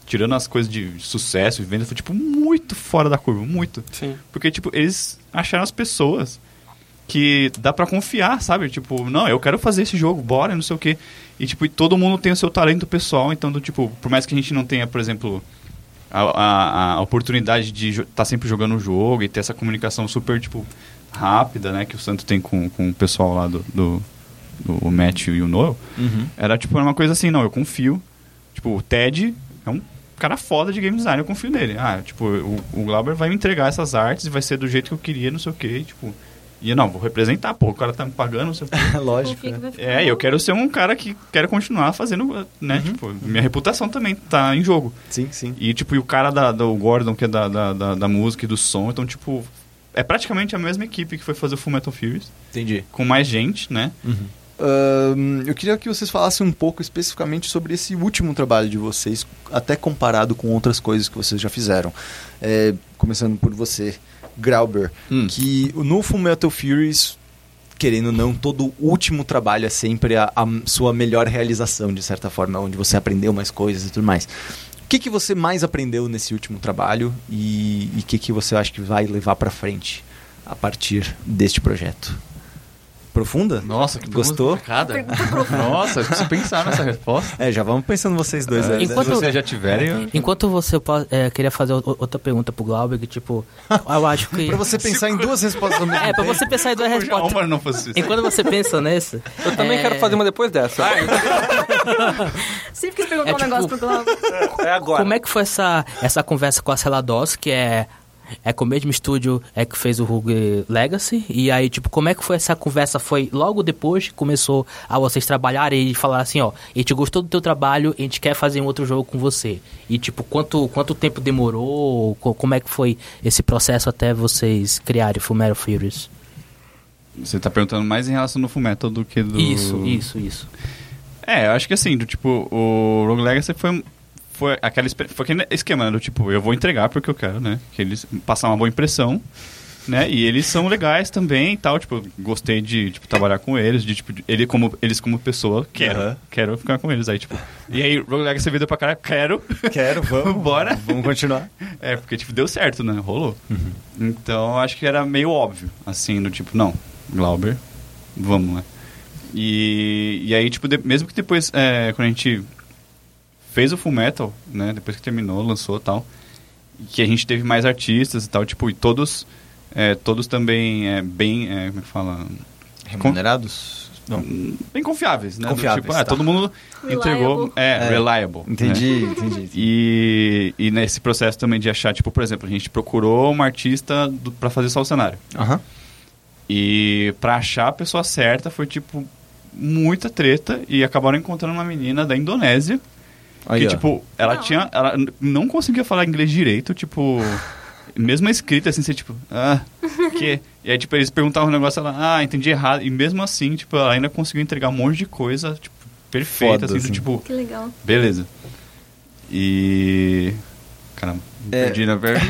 Speaker 3: Tirando as coisas de sucesso e venda, foi tipo muito fora da curva, muito.
Speaker 5: Sim.
Speaker 3: Porque, tipo, eles acharam as pessoas que dá pra confiar, sabe? Tipo, não, eu quero fazer esse jogo, bora, não sei o quê. E, tipo, e todo mundo tem o seu talento pessoal, então, do, tipo, por mais que a gente não tenha, por exemplo, a, a, a oportunidade de estar tá sempre jogando o jogo e ter essa comunicação super, tipo, rápida, né? Que o Santo tem com, com o pessoal lá do, do, do Matt e o Noel.
Speaker 1: Uhum.
Speaker 3: Era, tipo, uma coisa assim, não, eu confio. Tipo, o Ted é um cara foda de game design, eu confio nele. Ah, tipo, o, o Glauber vai me entregar essas artes e vai ser do jeito que eu queria, não sei o quê, tipo... E eu, não, vou representar, pô, o cara tá me pagando, não sei o quê.
Speaker 1: Lógico. Né?
Speaker 3: É, eu quero ser um cara que quero continuar fazendo, né, tipo, minha reputação também tá em jogo.
Speaker 1: Sim, sim.
Speaker 3: E, tipo, e o cara da, do Gordon, que é da, da, da, da música e do som, então, tipo... É praticamente a mesma equipe que foi fazer o Full Metal Furies,
Speaker 1: Entendi.
Speaker 3: com mais gente, né?
Speaker 1: Ahn, eu queria que vocês falassem um pouco especificamente sobre esse último trabalho de vocês, até comparado com outras coisas que vocês já fizeram. É, começando por você, Grauber,
Speaker 3: Hum.
Speaker 1: que no Full Metal Furies, querendo ou não, todo último trabalho é sempre a, a sua melhor realização, de certa forma, onde você aprendeu mais coisas e tudo mais. O que, que você mais aprendeu nesse último trabalho e o que, que você acha que vai levar pra frente a partir deste projeto? Profunda?
Speaker 3: Nossa, que
Speaker 1: Gostou?
Speaker 3: Nossa, eu preciso pensar nessa resposta.
Speaker 1: É, já vamos pensando vocês dois aí. né?
Speaker 2: Enquanto-
Speaker 3: Se vocês já tiverem, eu...
Speaker 2: Enquanto você é, queria fazer outra pergunta pro Glauber, que tipo, eu acho que.
Speaker 1: Pra você pensar em duas respostas ao mesmo
Speaker 2: É, pra você pensar em duas respostas.
Speaker 3: Omar não fosse isso.
Speaker 2: Enquanto você pensa nessa.
Speaker 5: Eu também
Speaker 2: é,
Speaker 5: quero fazer uma depois dessa.
Speaker 4: Sempre quis perguntar
Speaker 2: É
Speaker 4: um
Speaker 2: tipo-
Speaker 4: negócio pro Glauber.
Speaker 5: É agora.
Speaker 2: Como é que foi essa, essa conversa com a Celados, que é, é com o mesmo estúdio é que fez o Rogue Legacy? E aí, tipo, como é que foi essa conversa? Foi logo depois que começou a vocês trabalharem e falar assim, ó, a gente gostou do teu trabalho, a gente quer fazer um outro jogo com você. E, tipo, quanto, quanto tempo demorou? Co- Como é que foi esse processo até vocês criarem Fullmetal Furious?
Speaker 3: Você tá perguntando mais em relação no Fullmetal do que do...
Speaker 2: Isso, isso, isso.
Speaker 3: É, eu acho que assim, do tipo, o Rogue Legacy foi, foi aquela foi aquele esquema, né, do tipo, eu vou entregar porque eu quero, né? Que eles passar uma boa impressão, né? E eles são legais também e tal, tipo, gostei de tipo, trabalhar com eles, de tipo, de- ele como, eles como pessoa, quero,
Speaker 1: Aham.
Speaker 3: quero ficar com eles aí, tipo. E aí, Rogue Legacy veio pra caralho, quero.
Speaker 1: Quero, vamos.
Speaker 3: Bora.
Speaker 1: Vamos continuar.
Speaker 3: É, porque, tipo, deu certo, né? Rolou. Então, eu acho que era meio óbvio, assim, do tipo, não, Glauber, vamos, né? E, e aí, tipo, de- mesmo que depois, é, quando a gente fez o Full Metal, né? Depois que terminou, lançou e tal, e que a gente teve mais artistas e tal, tipo, e todos, é, todos também é, bem, é, como é que fala?
Speaker 1: Remunerados? Não.
Speaker 3: Bem confiáveis, né?
Speaker 1: Confiáveis,
Speaker 3: tipo, ah,
Speaker 1: tá.
Speaker 3: todo mundo entregou...
Speaker 4: Reliable.
Speaker 3: É,
Speaker 1: É.
Speaker 3: reliable. né?
Speaker 1: Entendi, entendi.
Speaker 3: E, e nesse processo também de achar, tipo, por exemplo, a gente procurou uma artista do, pra fazer só o cenário.
Speaker 1: Aham.
Speaker 3: E pra achar a pessoa certa foi, tipo, muita treta. E acabaram encontrando uma menina da Indonésia.
Speaker 1: Aí,
Speaker 3: que,
Speaker 1: ó.
Speaker 3: tipo, ela
Speaker 4: Não.
Speaker 3: tinha. Ela não conseguia falar inglês direito, tipo. Mesmo a escrita, assim, você, tipo, ah, que? E aí, tipo, eles perguntavam um negócio, ela, ah, entendi errado. E mesmo assim, tipo, ela ainda conseguiu entregar um monte de coisa, tipo, perfeita,
Speaker 1: Foda,
Speaker 3: assim, do
Speaker 1: assim.
Speaker 3: tipo,
Speaker 4: Que legal.
Speaker 3: beleza. E. Caramba,
Speaker 1: É.
Speaker 3: perdi na verdade.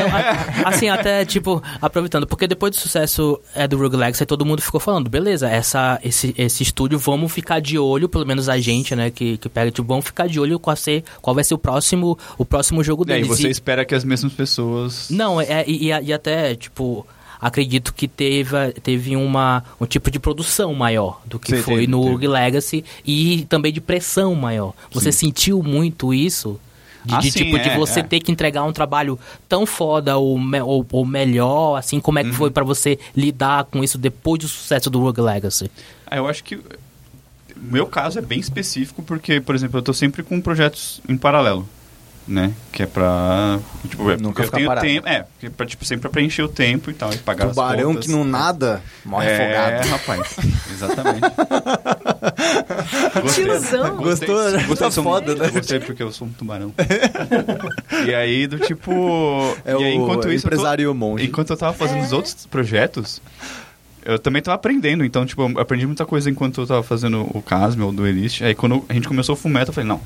Speaker 2: Assim, até, tipo, aproveitando, porque depois do sucesso é, do Rogue Legacy, todo mundo ficou falando, beleza, essa, esse, esse estúdio, vamos ficar de olho, pelo menos a gente, né, que, que pega, tipo, vamos ficar de olho qual, ser, qual vai ser o próximo, o próximo jogo
Speaker 3: E aí,
Speaker 2: deles.
Speaker 3: você
Speaker 2: E-
Speaker 3: espera que as mesmas pessoas.
Speaker 2: Não, é, e, e- e até, tipo, acredito que teve, teve uma, um tipo de produção maior do que
Speaker 3: Sim,
Speaker 2: foi
Speaker 3: teve,
Speaker 2: no
Speaker 3: teve.
Speaker 2: Rogue Legacy e também de pressão maior. Você
Speaker 3: Sim.
Speaker 2: sentiu muito isso? De,
Speaker 3: Ah,
Speaker 2: de,
Speaker 3: sim,
Speaker 2: tipo, de
Speaker 3: é,
Speaker 2: você
Speaker 3: é.
Speaker 2: ter que entregar um trabalho tão foda ou, me- ou, ou melhor, assim, como é
Speaker 3: Uhum.
Speaker 2: que foi pra você lidar com isso depois do sucesso do Rogue Legacy?
Speaker 3: Ah, eu acho que. O meu caso é bem específico porque, por exemplo, eu tô sempre com projetos em paralelo. Né? Que é pra. Tipo, é,
Speaker 1: Nunca
Speaker 3: eu
Speaker 1: ficar
Speaker 3: tenho
Speaker 1: parado.
Speaker 3: tempo. É, é pra, tipo, sempre pra preencher o tempo e tal, e pagar as
Speaker 1: Tubarão
Speaker 3: contas.
Speaker 1: que não nada, morre
Speaker 3: é,
Speaker 1: afogado.
Speaker 3: rapaz. Exatamente.
Speaker 4: Tiozão.
Speaker 1: Gostou, né?
Speaker 3: Gostei,
Speaker 1: Tá
Speaker 3: sou
Speaker 1: foda, né?
Speaker 3: Gostei porque eu sou um tubarão. e aí, do tipo...
Speaker 1: É
Speaker 3: e aí,
Speaker 1: o
Speaker 3: enquanto isso, eu tô-
Speaker 1: empresário monge.
Speaker 3: Enquanto eu tava fazendo
Speaker 4: É.
Speaker 3: os outros projetos, eu também tava aprendendo. Então, tipo, eu aprendi muita coisa enquanto eu tava fazendo o Casme ou do Elist. Aí, quando a gente começou o Fullmetal, eu falei, não,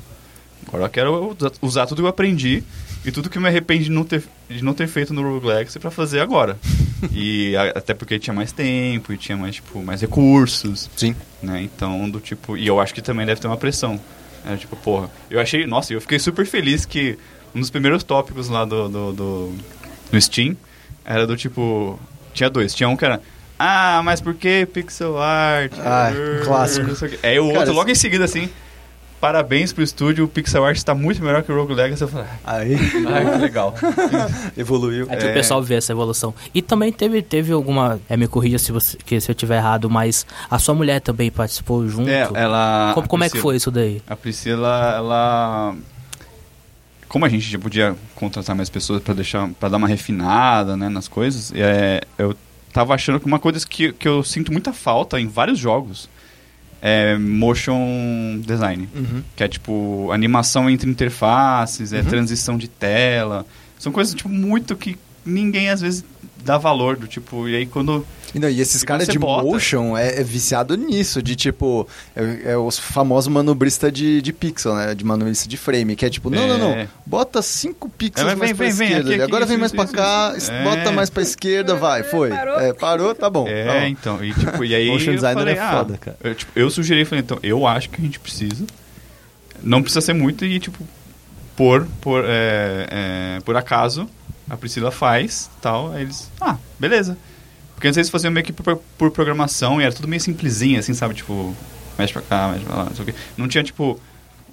Speaker 3: agora eu quero usa- usar tudo que eu aprendi e tudo que eu me arrependi de não ter, de não ter feito no Rogue Legacy pra fazer agora. e a- até porque tinha mais tempo e tinha mais, tipo, mais recursos
Speaker 1: Sim.
Speaker 3: né? Então, do tipo. E eu acho que também deve ter uma pressão. É, tipo, porra. Eu achei. Nossa, eu fiquei super feliz que um dos primeiros tópicos lá do, do, do, do Steam era do tipo. Tinha dois. Tinha um que era. Ah, mas por que pixel art?
Speaker 1: Ah, clássico.
Speaker 3: Aí o
Speaker 1: Cara,
Speaker 3: outro, logo em seguida, assim. Parabéns pro estúdio, o pixel art está muito melhor que o Rogue Legacy. Eu falei,
Speaker 1: Aí,
Speaker 3: ah, que legal.
Speaker 1: evoluiu.
Speaker 2: Aí tipo,
Speaker 3: É.
Speaker 2: o pessoal vê essa evolução. E também teve, teve alguma. É, me corrija se, você, que, se eu tiver errado, mas a sua mulher também participou junto.
Speaker 3: É, ela.
Speaker 2: como como é que foi isso daí?
Speaker 3: A Priscila, ela. Como a gente já podia contratar mais pessoas pra deixar, para dar uma refinada, né, nas coisas, é, eu tava achando que uma coisa que, que eu sinto muita falta em vários jogos é motion design,
Speaker 1: Uhum.
Speaker 3: que é tipo animação entre interfaces, é
Speaker 1: Uhum.
Speaker 3: transição de tela, são coisas tipo muito que ninguém às vezes dá valor do tipo e aí quando
Speaker 1: E, não, e esses caras de
Speaker 3: bota-
Speaker 1: motion é, é viciado nisso, de tipo, é, é os famosos manobrista de, de pixel, né? De manobrista de frame, que é tipo, não, não, não,
Speaker 3: É.
Speaker 1: bota cinco pixels
Speaker 3: É,
Speaker 1: mais
Speaker 3: vem,
Speaker 1: pra
Speaker 3: vem, vem,
Speaker 1: esquerda,
Speaker 3: aqui, aqui,
Speaker 1: agora vem mais
Speaker 3: isso,
Speaker 1: pra
Speaker 3: isso,
Speaker 1: cá,
Speaker 3: isso.
Speaker 1: bota
Speaker 3: É.
Speaker 1: mais pra esquerda, vai, foi.
Speaker 4: Parou.
Speaker 1: É, parou, tá bom.
Speaker 3: É,
Speaker 1: tá bom.
Speaker 3: então, e, tipo, e aí
Speaker 1: Motion
Speaker 3: eu
Speaker 1: designer
Speaker 3: falei,
Speaker 1: é
Speaker 3: ah,
Speaker 1: foda, cara.
Speaker 3: Eu, tipo, eu sugeri, falei, então, eu acho que a gente precisa. Não precisa ser muito e, tipo, por, por, é, é, por acaso, a Priscila faz, tal, aí eles, ah, beleza. Porque antes eles faziam meio que por, por programação e era tudo meio simplesinho, assim, sabe, tipo, mexe pra cá, mexe pra lá, não sei o quê. Não tinha, tipo,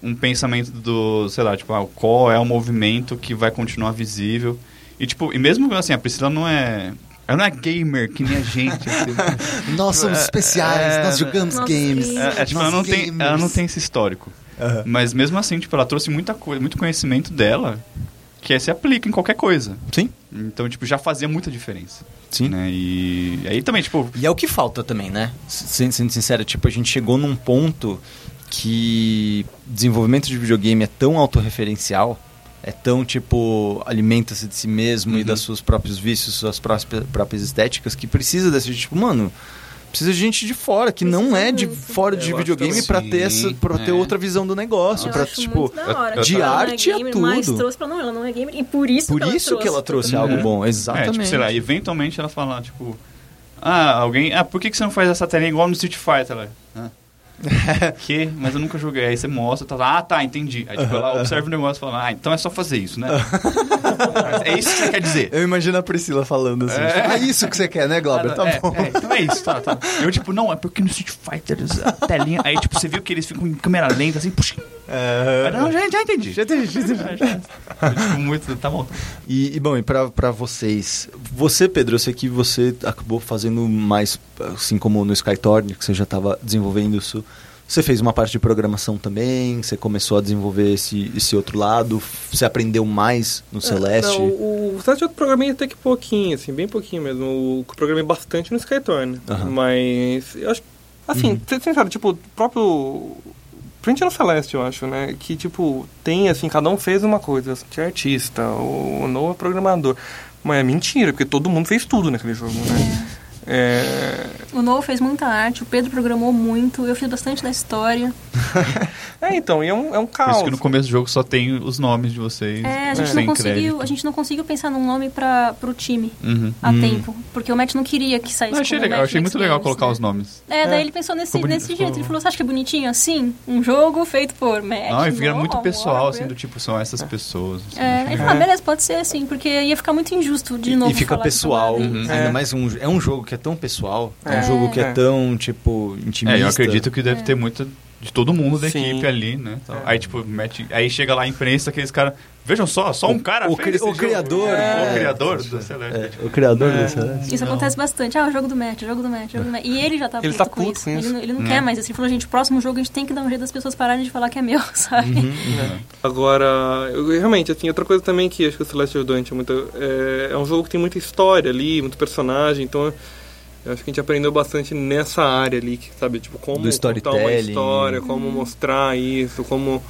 Speaker 3: um pensamento do, sei lá, tipo, ah, qual é o movimento que vai continuar visível. E, tipo, e mesmo assim, a Priscila não é... Ela não é gamer, que nem a gente. assim.
Speaker 1: Nós somos
Speaker 3: É,
Speaker 1: especiais,
Speaker 3: é,
Speaker 1: nós jogamos
Speaker 4: Nossa,
Speaker 1: games.
Speaker 3: É, é, tipo,
Speaker 1: nós
Speaker 3: ela não, tem, ela não tem esse histórico.
Speaker 1: Aham.
Speaker 3: Mas mesmo assim, tipo, ela trouxe muita coisa, muito conhecimento dela que se aplica em qualquer coisa.
Speaker 1: Sim,
Speaker 3: Então, tipo, já fazia muita diferença.
Speaker 1: sim.
Speaker 3: Né? E, e aí também, tipo,
Speaker 1: E é o que falta também, né? Sendo, sendo sincero, tipo, a gente chegou num ponto que desenvolvimento de videogame é tão autorreferencial, é tão, tipo, alimenta-se de si mesmo e
Speaker 3: Uhum.
Speaker 1: das seus próprios vícios, suas próprias, próprias estéticas, que precisa dessa gente, tipo, mano, precisa de gente de fora, que não é de fora de
Speaker 3: Eu
Speaker 1: videogame pra ter, essa, pra ter
Speaker 3: É.
Speaker 1: outra visão do negócio,
Speaker 4: Eu
Speaker 1: pra, tipo...
Speaker 4: muito da hora.
Speaker 3: eu-
Speaker 1: de
Speaker 4: Ela não
Speaker 1: arte é
Speaker 4: gamer, Mas
Speaker 1: tudo.
Speaker 4: trouxe pra não, ela não é gamer. E por isso
Speaker 1: Por
Speaker 4: que ela
Speaker 1: isso
Speaker 4: trouxe.
Speaker 1: que ela trouxe
Speaker 3: É.
Speaker 1: algo bom,
Speaker 3: é,
Speaker 1: exatamente.
Speaker 3: tipo, sei lá, eventualmente ela fala, tipo, ah, alguém, ah, por que, que você não faz essa telinha igual no Street Fighter? Ela, "Hã? que? Mas eu nunca joguei. Aí você mostra, tá, ah, tá, entendi. Aí tipo, ela observa o negócio e fala, ah, então é só fazer isso, né? é isso que você quer dizer.
Speaker 1: Eu imagino a Priscila falando assim,
Speaker 3: É.
Speaker 1: tipo, isso que você quer, né, Glauber? Tá
Speaker 3: é,
Speaker 1: bom.
Speaker 3: é, então é isso, tá, tá. Eu, tipo, não, é porque no Street Fighter a telinha. Aí, tipo, você viu que eles ficam em câmera lenta, assim, puxa.
Speaker 1: É.
Speaker 3: Não, já, já entendi.
Speaker 1: Já entendi, já entendi.
Speaker 3: Tipo, muito. Tá bom.
Speaker 1: E, e, bom, e pra, pra vocês, você, Pedro, eu sei que você acabou fazendo mais, assim como no Skytorn, que você já estava desenvolvendo isso Você fez uma parte de programação também, você começou a desenvolver esse, esse outro lado, você aprendeu mais no Celeste.
Speaker 5: Não, o, o Celeste eu programei até que pouquinho, assim, bem pouquinho mesmo. Eu programei bastante no Skytorn.
Speaker 1: Aham.
Speaker 5: Mas eu acho. Assim,
Speaker 1: Uhum.
Speaker 5: ser sincero, tipo, o próprio. Print no Celeste, eu acho, né? Que, tipo, tem, assim, cada um fez uma coisa. Tinha artista, o, o Noah é programador. Mas é mentira, porque todo mundo fez tudo naquele jogo, né? É,
Speaker 4: O Noah fez muita arte, o Pedro programou muito, eu fiz bastante da história.
Speaker 5: é então, e é um, é um
Speaker 3: Por
Speaker 5: caos.
Speaker 3: isso que no começo do jogo só tem os nomes de vocês.
Speaker 4: É, a gente,
Speaker 3: sem
Speaker 4: não conseguiu,
Speaker 3: crédito.
Speaker 4: a gente não conseguiu pensar num nome para pro time
Speaker 3: Uhum.
Speaker 4: a
Speaker 1: Hum.
Speaker 4: tempo. Porque o Matt não queria que saísse
Speaker 3: Eu achei legal, achei muito legal colocar
Speaker 4: né?
Speaker 3: os nomes.
Speaker 4: É, daí
Speaker 5: É.
Speaker 4: ele pensou nesse,
Speaker 3: bonito,
Speaker 4: nesse
Speaker 3: ficou-
Speaker 4: jeito. Ele falou, você acha que é bonitinho assim? Um jogo feito por Matt?
Speaker 3: Não, e vira muito pessoal, assim, do tipo, são essas pessoas. assim,
Speaker 4: É, ele falou, ah, beleza, pode ser assim, porque ia ficar muito injusto de novo
Speaker 1: e fica pessoal.
Speaker 3: Uhum.
Speaker 1: ainda
Speaker 5: É.
Speaker 1: mais um, é um jogo que é tão pessoal, é, um
Speaker 5: É.
Speaker 1: jogo que é,
Speaker 5: É.
Speaker 1: tão, tipo, intimista.
Speaker 3: É, eu acredito que deve
Speaker 4: É.
Speaker 3: ter muito de todo mundo da
Speaker 5: Sim.
Speaker 3: equipe ali, né?
Speaker 5: É.
Speaker 3: Aí, tipo, mete, aí chega lá a imprensa, aqueles caras. Vejam só, só um cara.
Speaker 1: o
Speaker 3: fez
Speaker 1: cri-
Speaker 3: esse
Speaker 1: o
Speaker 3: jogo.
Speaker 1: criador,
Speaker 3: É,
Speaker 1: é.
Speaker 3: O criador do Celeste.
Speaker 1: É, o criador
Speaker 5: É.
Speaker 1: do Celeste.
Speaker 4: Isso acontece bastante. Ah, o jogo do Matt, o jogo do Matt, o jogo do Matt. E ele já tá
Speaker 5: Ele
Speaker 4: puto,
Speaker 5: tá
Speaker 4: com
Speaker 5: puto
Speaker 4: isso.
Speaker 5: com
Speaker 4: Ele,
Speaker 5: isso.
Speaker 4: não- ele não
Speaker 3: É.
Speaker 4: quer mais isso. Ele falou, gente, o próximo jogo a gente tem que dar um jeito das pessoas pararem de falar que é meu, sabe?
Speaker 1: Uhum.
Speaker 5: Agora, eu, realmente, assim, outra coisa também que acho que o Celeste ajudou a gente muito, é, é um jogo que tem muita história ali, muito personagem, então eu acho que a gente aprendeu bastante nessa área ali, que, sabe, tipo, como
Speaker 1: Do
Speaker 5: contar uma
Speaker 1: storytelling.
Speaker 5: história, como mostrar isso, como...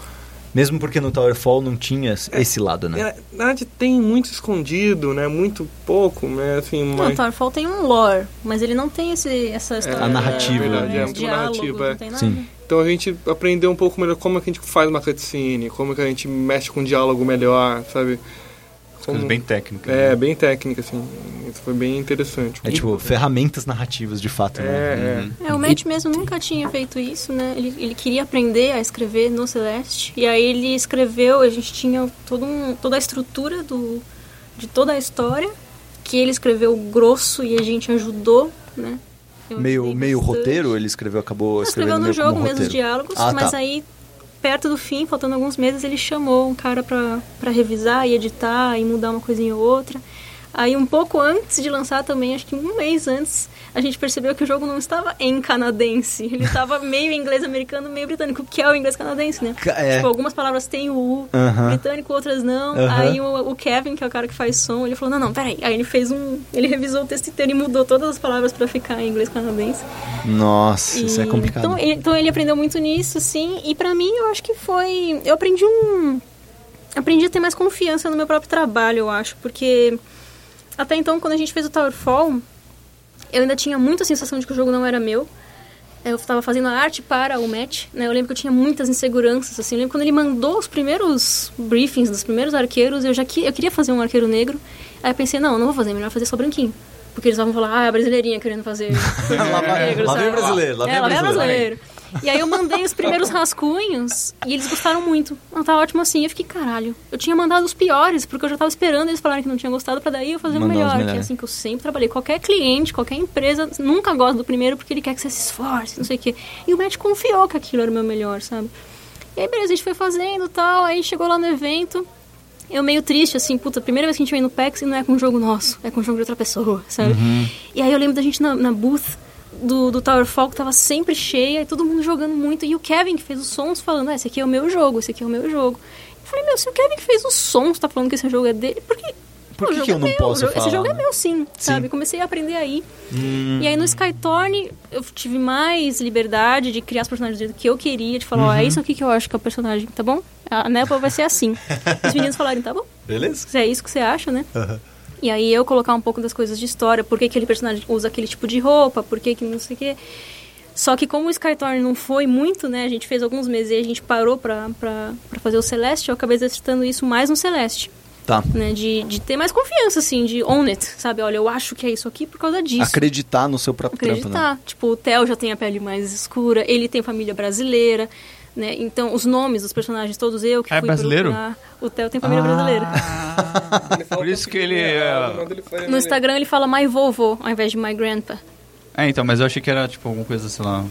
Speaker 1: Mesmo porque no Towerfall não tinha esse lado, né?
Speaker 5: É, Na verdade, tem muito escondido, né, muito pouco, né, assim,
Speaker 4: Não,
Speaker 5: mas...
Speaker 4: Towerfall tem um lore, mas ele não tem esse, essa história.
Speaker 1: A narrativa,
Speaker 5: é verdade,
Speaker 4: né,
Speaker 5: é,
Speaker 4: os
Speaker 5: muito
Speaker 4: diálogos,
Speaker 5: narrativa, é.
Speaker 4: não tem nada.
Speaker 1: Sim.
Speaker 5: Então a gente aprendeu um pouco melhor como é que a gente faz uma cutscene, como é que a gente mexe com um diálogo melhor, sabe?
Speaker 3: Bem técnicas.
Speaker 5: É,
Speaker 3: né?
Speaker 5: bem técnica, assim. Isso foi bem interessante.
Speaker 1: É tipo, ferramentas narrativas de fato, né?
Speaker 5: É, é.
Speaker 4: É, o Matt mesmo nunca tinha feito isso, né? Ele, ele queria aprender a escrever no Celeste. E aí ele escreveu, a gente tinha todo um, toda a estrutura do, de toda a história, que ele escreveu grosso e a gente ajudou, né? Eu
Speaker 1: Meio, meio
Speaker 4: bastante.
Speaker 1: roteiro, ele escreveu, acabou
Speaker 4: escreveu
Speaker 1: escrevendo
Speaker 4: no
Speaker 1: meio
Speaker 4: jogo mesmo os
Speaker 1: roteiro.
Speaker 4: diálogos,
Speaker 1: Ah,
Speaker 4: mas
Speaker 1: tá.
Speaker 4: aí, perto do fim, faltando alguns meses, ele chamou um cara pra revisar e editar e mudar uma coisinha ou outra. Aí, um pouco antes de lançar também, acho que um mês antes, a gente percebeu que o jogo não estava em canadense. Ele estava meio inglês americano, meio britânico, que é o inglês canadense, né?
Speaker 1: É.
Speaker 4: Tipo, algumas palavras têm o U
Speaker 1: Aham.
Speaker 4: britânico, outras não.
Speaker 1: Aham.
Speaker 4: Aí o, o Kevin, que é o cara que faz som, ele falou, não, não, peraí. Aí ele fez um... Ele revisou o texto inteiro e mudou todas as palavras pra ficar em inglês canadense.
Speaker 1: Nossa, isso é
Speaker 4: E-
Speaker 1: complicado.
Speaker 4: Então ele, então ele aprendeu muito nisso, sim. E pra mim, eu acho que foi. Eu aprendi um. Aprendi a ter mais confiança no meu próprio trabalho, eu acho. Porque até então, quando a gente fez o Towerfall, eu ainda tinha muita sensação de que o jogo não era meu. Eu estava fazendo a arte para o match, né? Eu lembro que eu tinha muitas inseguranças, assim. Eu lembro quando ele mandou os primeiros briefings dos primeiros arqueiros, eu já que, eu queria fazer um arqueiro negro. Aí eu pensei, não, eu não vou fazer, melhor fazer só branquinho. Porque eles vão falar, ah, é brasileirinha querendo fazer. Negro,
Speaker 1: lá vem brasileiro, lá vem
Speaker 4: é, lá vem
Speaker 1: brasileiro.
Speaker 4: E aí eu mandei os primeiros rascunhos e eles gostaram muito. Não, tá ótimo assim. Eu fiquei, caralho. Eu tinha mandado os piores, porque eu já tava esperando eles falarem que não tinham gostado, pra daí eu fazer o
Speaker 1: Mandar os
Speaker 4: melhor. Que é assim que eu sempre trabalhei. Qualquer cliente, qualquer empresa nunca gosta do primeiro porque ele quer que você se esforce, não sei o quê. E o Matt confiou que aquilo era o meu melhor, sabe? E aí, beleza, a gente foi fazendo tal. Aí chegou lá no evento. Eu meio triste, assim, puta, primeira vez que a gente vem no PEX e não é com um jogo nosso, é com um jogo de outra pessoa, sabe? E aí eu lembro da gente na, na booth do, do Towerfall, que tava sempre cheia, e todo mundo jogando muito, e o Kevin que fez os sons falando, ah, esse aqui é o meu jogo, esse aqui é o meu jogo. Eu falei, meu, se o Kevin que fez os sons tá falando que esse jogo é dele, por que...
Speaker 1: Por que que eu
Speaker 4: é
Speaker 1: não
Speaker 4: meu,
Speaker 1: posso
Speaker 4: jogo-
Speaker 1: falar,
Speaker 4: Esse jogo é
Speaker 1: né?
Speaker 4: meu sim, sabe?
Speaker 1: Sim.
Speaker 4: Comecei a aprender aí.
Speaker 1: Hum.
Speaker 4: E aí no Skytorn eu tive mais liberdade de criar os personagens do jeito que eu queria, de falar, ó, é
Speaker 1: Uhum.
Speaker 4: isso aqui que eu acho que é o personagem, tá bom? A Nepal vai ser assim. Os meninos falaram, tá bom?
Speaker 1: Beleza?
Speaker 4: Se é isso que você acha, né?
Speaker 1: Aham.
Speaker 4: E aí eu colocar um pouco das coisas de história, por que aquele personagem usa aquele tipo de roupa, por que que não sei o quê. Só que como o Skytorn não foi muito, né? A gente fez alguns meses e a gente parou pra, pra, pra fazer o Celeste, eu acabei exercitando isso mais no Celeste.
Speaker 1: Tá.
Speaker 4: Né, de, de ter mais confiança, assim, de own it, sabe? Olha, eu acho que é isso aqui por causa disso.
Speaker 1: Acreditar no seu próprio trampo, né?
Speaker 4: Acreditar. Tipo, o Theo já tem a pele mais escura, ele tem família brasileira, né? Então, os nomes dos personagens, todos eu que
Speaker 3: É
Speaker 4: fui
Speaker 3: brasileiro?
Speaker 4: procurar. O Theo tem família brasileira.
Speaker 5: Ele fala
Speaker 3: Por isso que ele é-
Speaker 5: foi-
Speaker 4: No Instagram ele fala my vovô, ao invés de my grandpa.
Speaker 3: É, então, mas eu achei que era, tipo, alguma coisa, sei lá,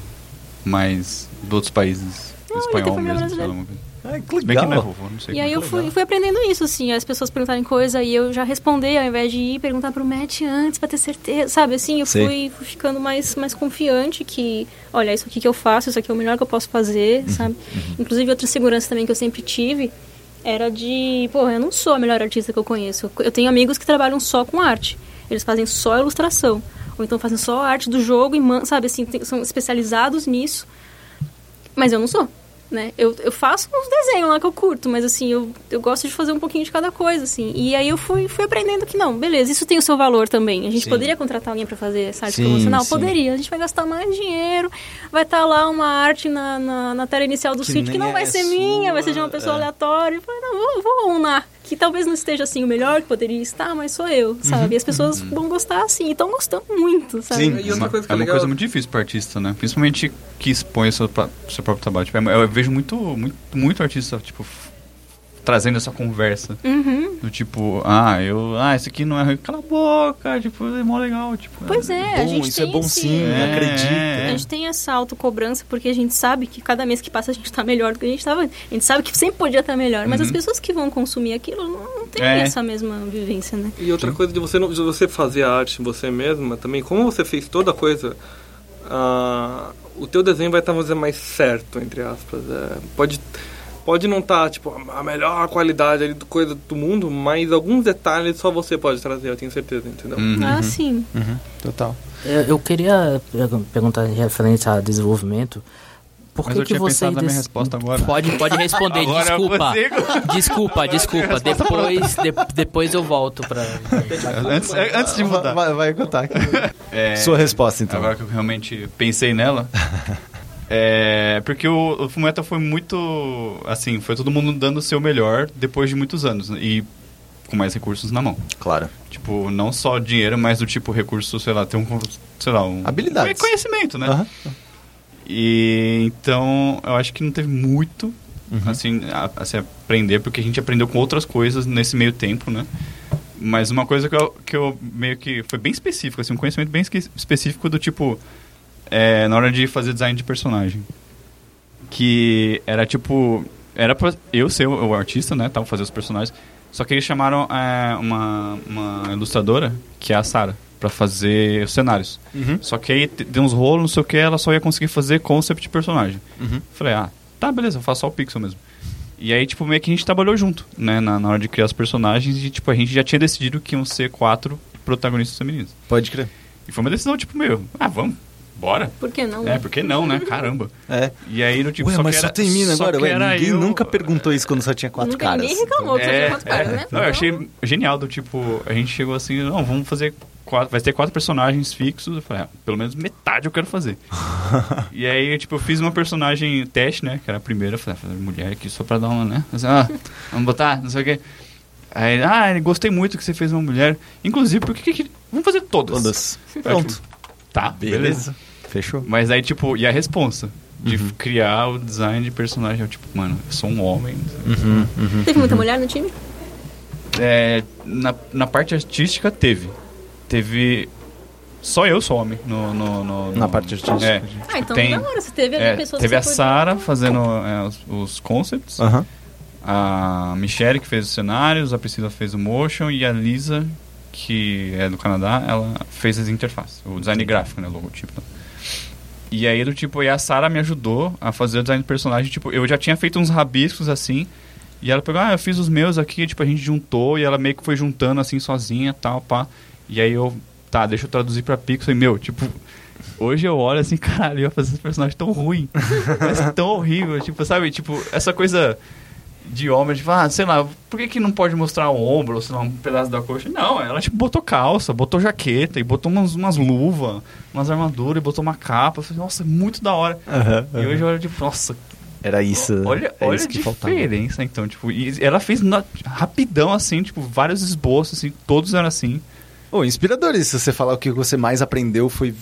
Speaker 3: mais de outros países.
Speaker 4: Não, tem
Speaker 3: espanhol mesmo, sei lá,
Speaker 4: brasileira.
Speaker 3: alguma coisa.
Speaker 1: Ah, que
Speaker 3: bem que não é
Speaker 1: legal.
Speaker 3: vovô, não sei.
Speaker 4: E
Speaker 3: como
Speaker 4: aí
Speaker 3: é.
Speaker 4: eu fui, fui aprendendo isso, assim, as pessoas perguntarem coisa e eu já responder, ao invés de ir perguntar pro Matt antes pra ter certeza, sabe? Assim, eu fui, fui ficando mais, mais confiante que, olha, isso aqui que eu faço, isso aqui é o melhor que eu posso fazer, sabe? Inclusive, outra segurança também que eu sempre tive era de, pô, eu não sou a melhor artista que eu conheço. Eu tenho amigos que trabalham só com arte. Eles fazem só ilustração. Ou então fazem só a arte do jogo e, sabe, assim, tem- são especializados nisso. Mas eu não sou, né? Eu, eu faço uns desenhos lá que eu curto, mas assim, eu, eu gosto de fazer um pouquinho de cada coisa, assim. E aí eu fui, fui aprendendo que não, beleza, isso tem o seu valor também. A gente
Speaker 1: Sim.
Speaker 4: poderia contratar alguém pra fazer essa arte
Speaker 1: Sim,
Speaker 4: promocional?
Speaker 1: sim.
Speaker 4: Poderia. A gente vai gastar mais dinheiro, vai estar lá uma arte na, na, na tela inicial do
Speaker 1: Que
Speaker 4: sítio que não vai
Speaker 1: é
Speaker 4: ser minha, vai ser de uma
Speaker 1: sua,
Speaker 4: pessoa
Speaker 1: é.
Speaker 4: aleatória. Eu falei, não, vou, vou unar. Que talvez não esteja assim o melhor que poderia estar, mas sou eu, sabe? E as pessoas vão gostar assim, e estão gostando muito, sabe?
Speaker 1: Sim.
Speaker 5: E outra
Speaker 3: uma-
Speaker 5: coisa que
Speaker 3: é
Speaker 5: é
Speaker 3: uma
Speaker 5: legal...
Speaker 3: coisa muito difícil para artista, né? Principalmente que expõe o seu, seu próprio trabalho. Tipo, eu vejo muito, muito, muito artista, tipo, trazendo essa conversa.
Speaker 4: Uhum.
Speaker 3: Do tipo, ah, eu. Ah, esse aqui não é ruim. Cala a boca, tipo, é mó legal. Tipo,
Speaker 4: Pois é, a
Speaker 1: Bom,
Speaker 4: gente
Speaker 1: isso é
Speaker 4: tem
Speaker 1: bom
Speaker 4: esse-
Speaker 1: sim,
Speaker 3: É.
Speaker 1: acredita.
Speaker 4: A gente tem essa autocobrança porque a gente sabe que cada mês que passa a gente tá melhor do que a gente tava. A gente sabe que sempre podia estar melhor, mas
Speaker 3: Uhum.
Speaker 4: as pessoas que vão consumir aquilo não, não têm
Speaker 3: É.
Speaker 4: essa mesma vivência, né?
Speaker 5: E outra coisa de você não, de você fazer a arte você mesma também, como você fez toda a coisa, ah, o teu desenho vai estar vamos dizer, mais certo, entre aspas. É, pode pode não estar tipo a melhor qualidade ali do coisa do mundo, mas alguns detalhes só você pode trazer, eu tenho certeza, entendeu?
Speaker 3: Uhum.
Speaker 4: Ah, sim.
Speaker 1: Uhum, total.
Speaker 2: Eu, eu queria pergun- perguntar em referente a desenvolvimento. Por
Speaker 3: Mas
Speaker 2: que,
Speaker 3: eu
Speaker 2: que
Speaker 3: tinha
Speaker 2: vocês.
Speaker 3: pensado na minha
Speaker 2: dec-
Speaker 3: resposta agora.
Speaker 2: Pode, pode responder,
Speaker 3: Agora
Speaker 2: desculpa.
Speaker 3: você-
Speaker 2: Desculpa, desculpa. Depois, de- depois eu volto pra.
Speaker 3: Antes, antes de mudar.
Speaker 1: Vai, vai contar aqui.
Speaker 3: É,
Speaker 1: Sua resposta, então.
Speaker 3: Agora que eu realmente pensei nela. é, porque o, o Fullmetal foi muito. Assim, foi todo mundo dando o seu melhor depois de muitos anos. né, E com mais recursos na mão.
Speaker 1: Claro.
Speaker 3: Tipo, não só dinheiro, mas do tipo recurso, sei lá, ter um. Sei lá, um.
Speaker 1: Habilidades.
Speaker 3: Conhecimento, né?
Speaker 1: Aham.
Speaker 3: E então eu acho que não teve muito
Speaker 1: Uhum.
Speaker 3: assim, a, a se aprender, porque a gente aprendeu com outras coisas nesse meio tempo, né? Mas uma coisa que eu, que eu meio que. Foi bem específico, assim, um conhecimento bem específico do tipo. É, na hora de fazer design de personagem. Que era tipo. Era pra eu ser o, o artista, né? Tava fazer os personagens. Só que eles chamaram é, uma, uma ilustradora, que é a Sarah, pra fazer os cenários.
Speaker 1: Uhum.
Speaker 3: Só que aí deu uns rolos, não sei o que, ela só ia conseguir fazer concept de personagem.
Speaker 1: Uhum.
Speaker 3: Falei, ah, tá, beleza, eu faço só o pixel mesmo. E aí, tipo, meio que a gente trabalhou junto, né, na, na hora de criar os personagens e, tipo, a gente já tinha decidido que iam ser quatro protagonistas femininos.
Speaker 1: Pode crer.
Speaker 3: E foi uma decisão, tipo, meu, ah, vamos, bora.
Speaker 4: Por que não?
Speaker 3: É, por que não, né? Caramba.
Speaker 1: É.
Speaker 3: E aí, no tipo,
Speaker 1: Ué,
Speaker 3: só
Speaker 1: mas
Speaker 3: que
Speaker 1: só tem mina agora, ué. Ninguém
Speaker 3: eu-
Speaker 1: nunca perguntou isso quando só tinha quatro
Speaker 4: Nunca
Speaker 1: caras.
Speaker 4: ninguém reclamou que só tinha
Speaker 3: É,
Speaker 4: quatro caras,
Speaker 3: é.
Speaker 4: né?
Speaker 3: Não, eu achei genial do tipo, a gente chegou assim, não, vamos fazer quatro, vai ter quatro personagens fixos. Eu falei, ah, pelo menos metade eu quero fazer. e aí, tipo, eu fiz uma personagem teste, né, que era a primeira, eu falei, ah, fazer mulher aqui só pra dar uma, né? Assim, ah, vamos botar, não sei o quê. Aí, ah, gostei muito que você fez uma mulher. Inclusive, por que que... Vamos fazer todas.
Speaker 1: Todas. Pronto.
Speaker 3: tipo, tá, beleza.
Speaker 1: Beleza. Fechou.
Speaker 3: Mas aí, tipo, e a responsa? De
Speaker 1: Uhum.
Speaker 3: criar o design de personagem. Eu, tipo, mano, eu sou um homem.
Speaker 1: Uhum, uhum.
Speaker 4: Teve muita mulher no time?
Speaker 3: É, na, na parte artística teve. Teve. Só eu sou homem no, no, no-
Speaker 1: Na
Speaker 3: no-
Speaker 1: parte artística.
Speaker 3: É,
Speaker 4: Ah, então
Speaker 3: tem-
Speaker 4: da hora. Você teve
Speaker 3: é,
Speaker 4: pessoas
Speaker 3: teve a Sara fazendo é, os, os concepts, a Michelle que fez os cenários, a Priscila fez o motion e a Lisa, que é do Canadá, ela fez as interfaces, o design gráfico, né, o logotipo. né. E aí do tipo, e a Sara me ajudou a fazer o design do personagem, tipo, eu já tinha feito uns rabiscos assim, e ela pegou, ah, eu fiz os meus aqui, tipo, a gente juntou, e ela meio que foi juntando assim sozinha, tal, pá. E aí eu, tá, deixa eu traduzir pra Pixel, e meu, tipo, hoje eu olho assim, caralho, eu ia fazer esse personagem tão ruim, mas tão horrível, tipo, sabe, tipo, essa coisa de homem, tipo, ah, sei lá, por que, que não pode mostrar o ombro, ou sei lá, um pedaço da coxa? Não, ela tipo botou calça, botou jaqueta, e botou umas, umas luvas, umas armaduras, e botou uma capa. Eu falei, nossa, é muito da hora.
Speaker 1: Aham,
Speaker 3: E hoje eu olho, tipo, nossa,
Speaker 1: Era isso.
Speaker 3: olha,
Speaker 1: é
Speaker 3: olha
Speaker 1: isso
Speaker 3: a
Speaker 1: que faltava.
Speaker 3: diferença, então, tipo, e ela fez na- rapidão, assim, tipo, vários esboços, assim, todos eram assim.
Speaker 1: Ô, inspirador isso. Você falar o que você mais aprendeu foi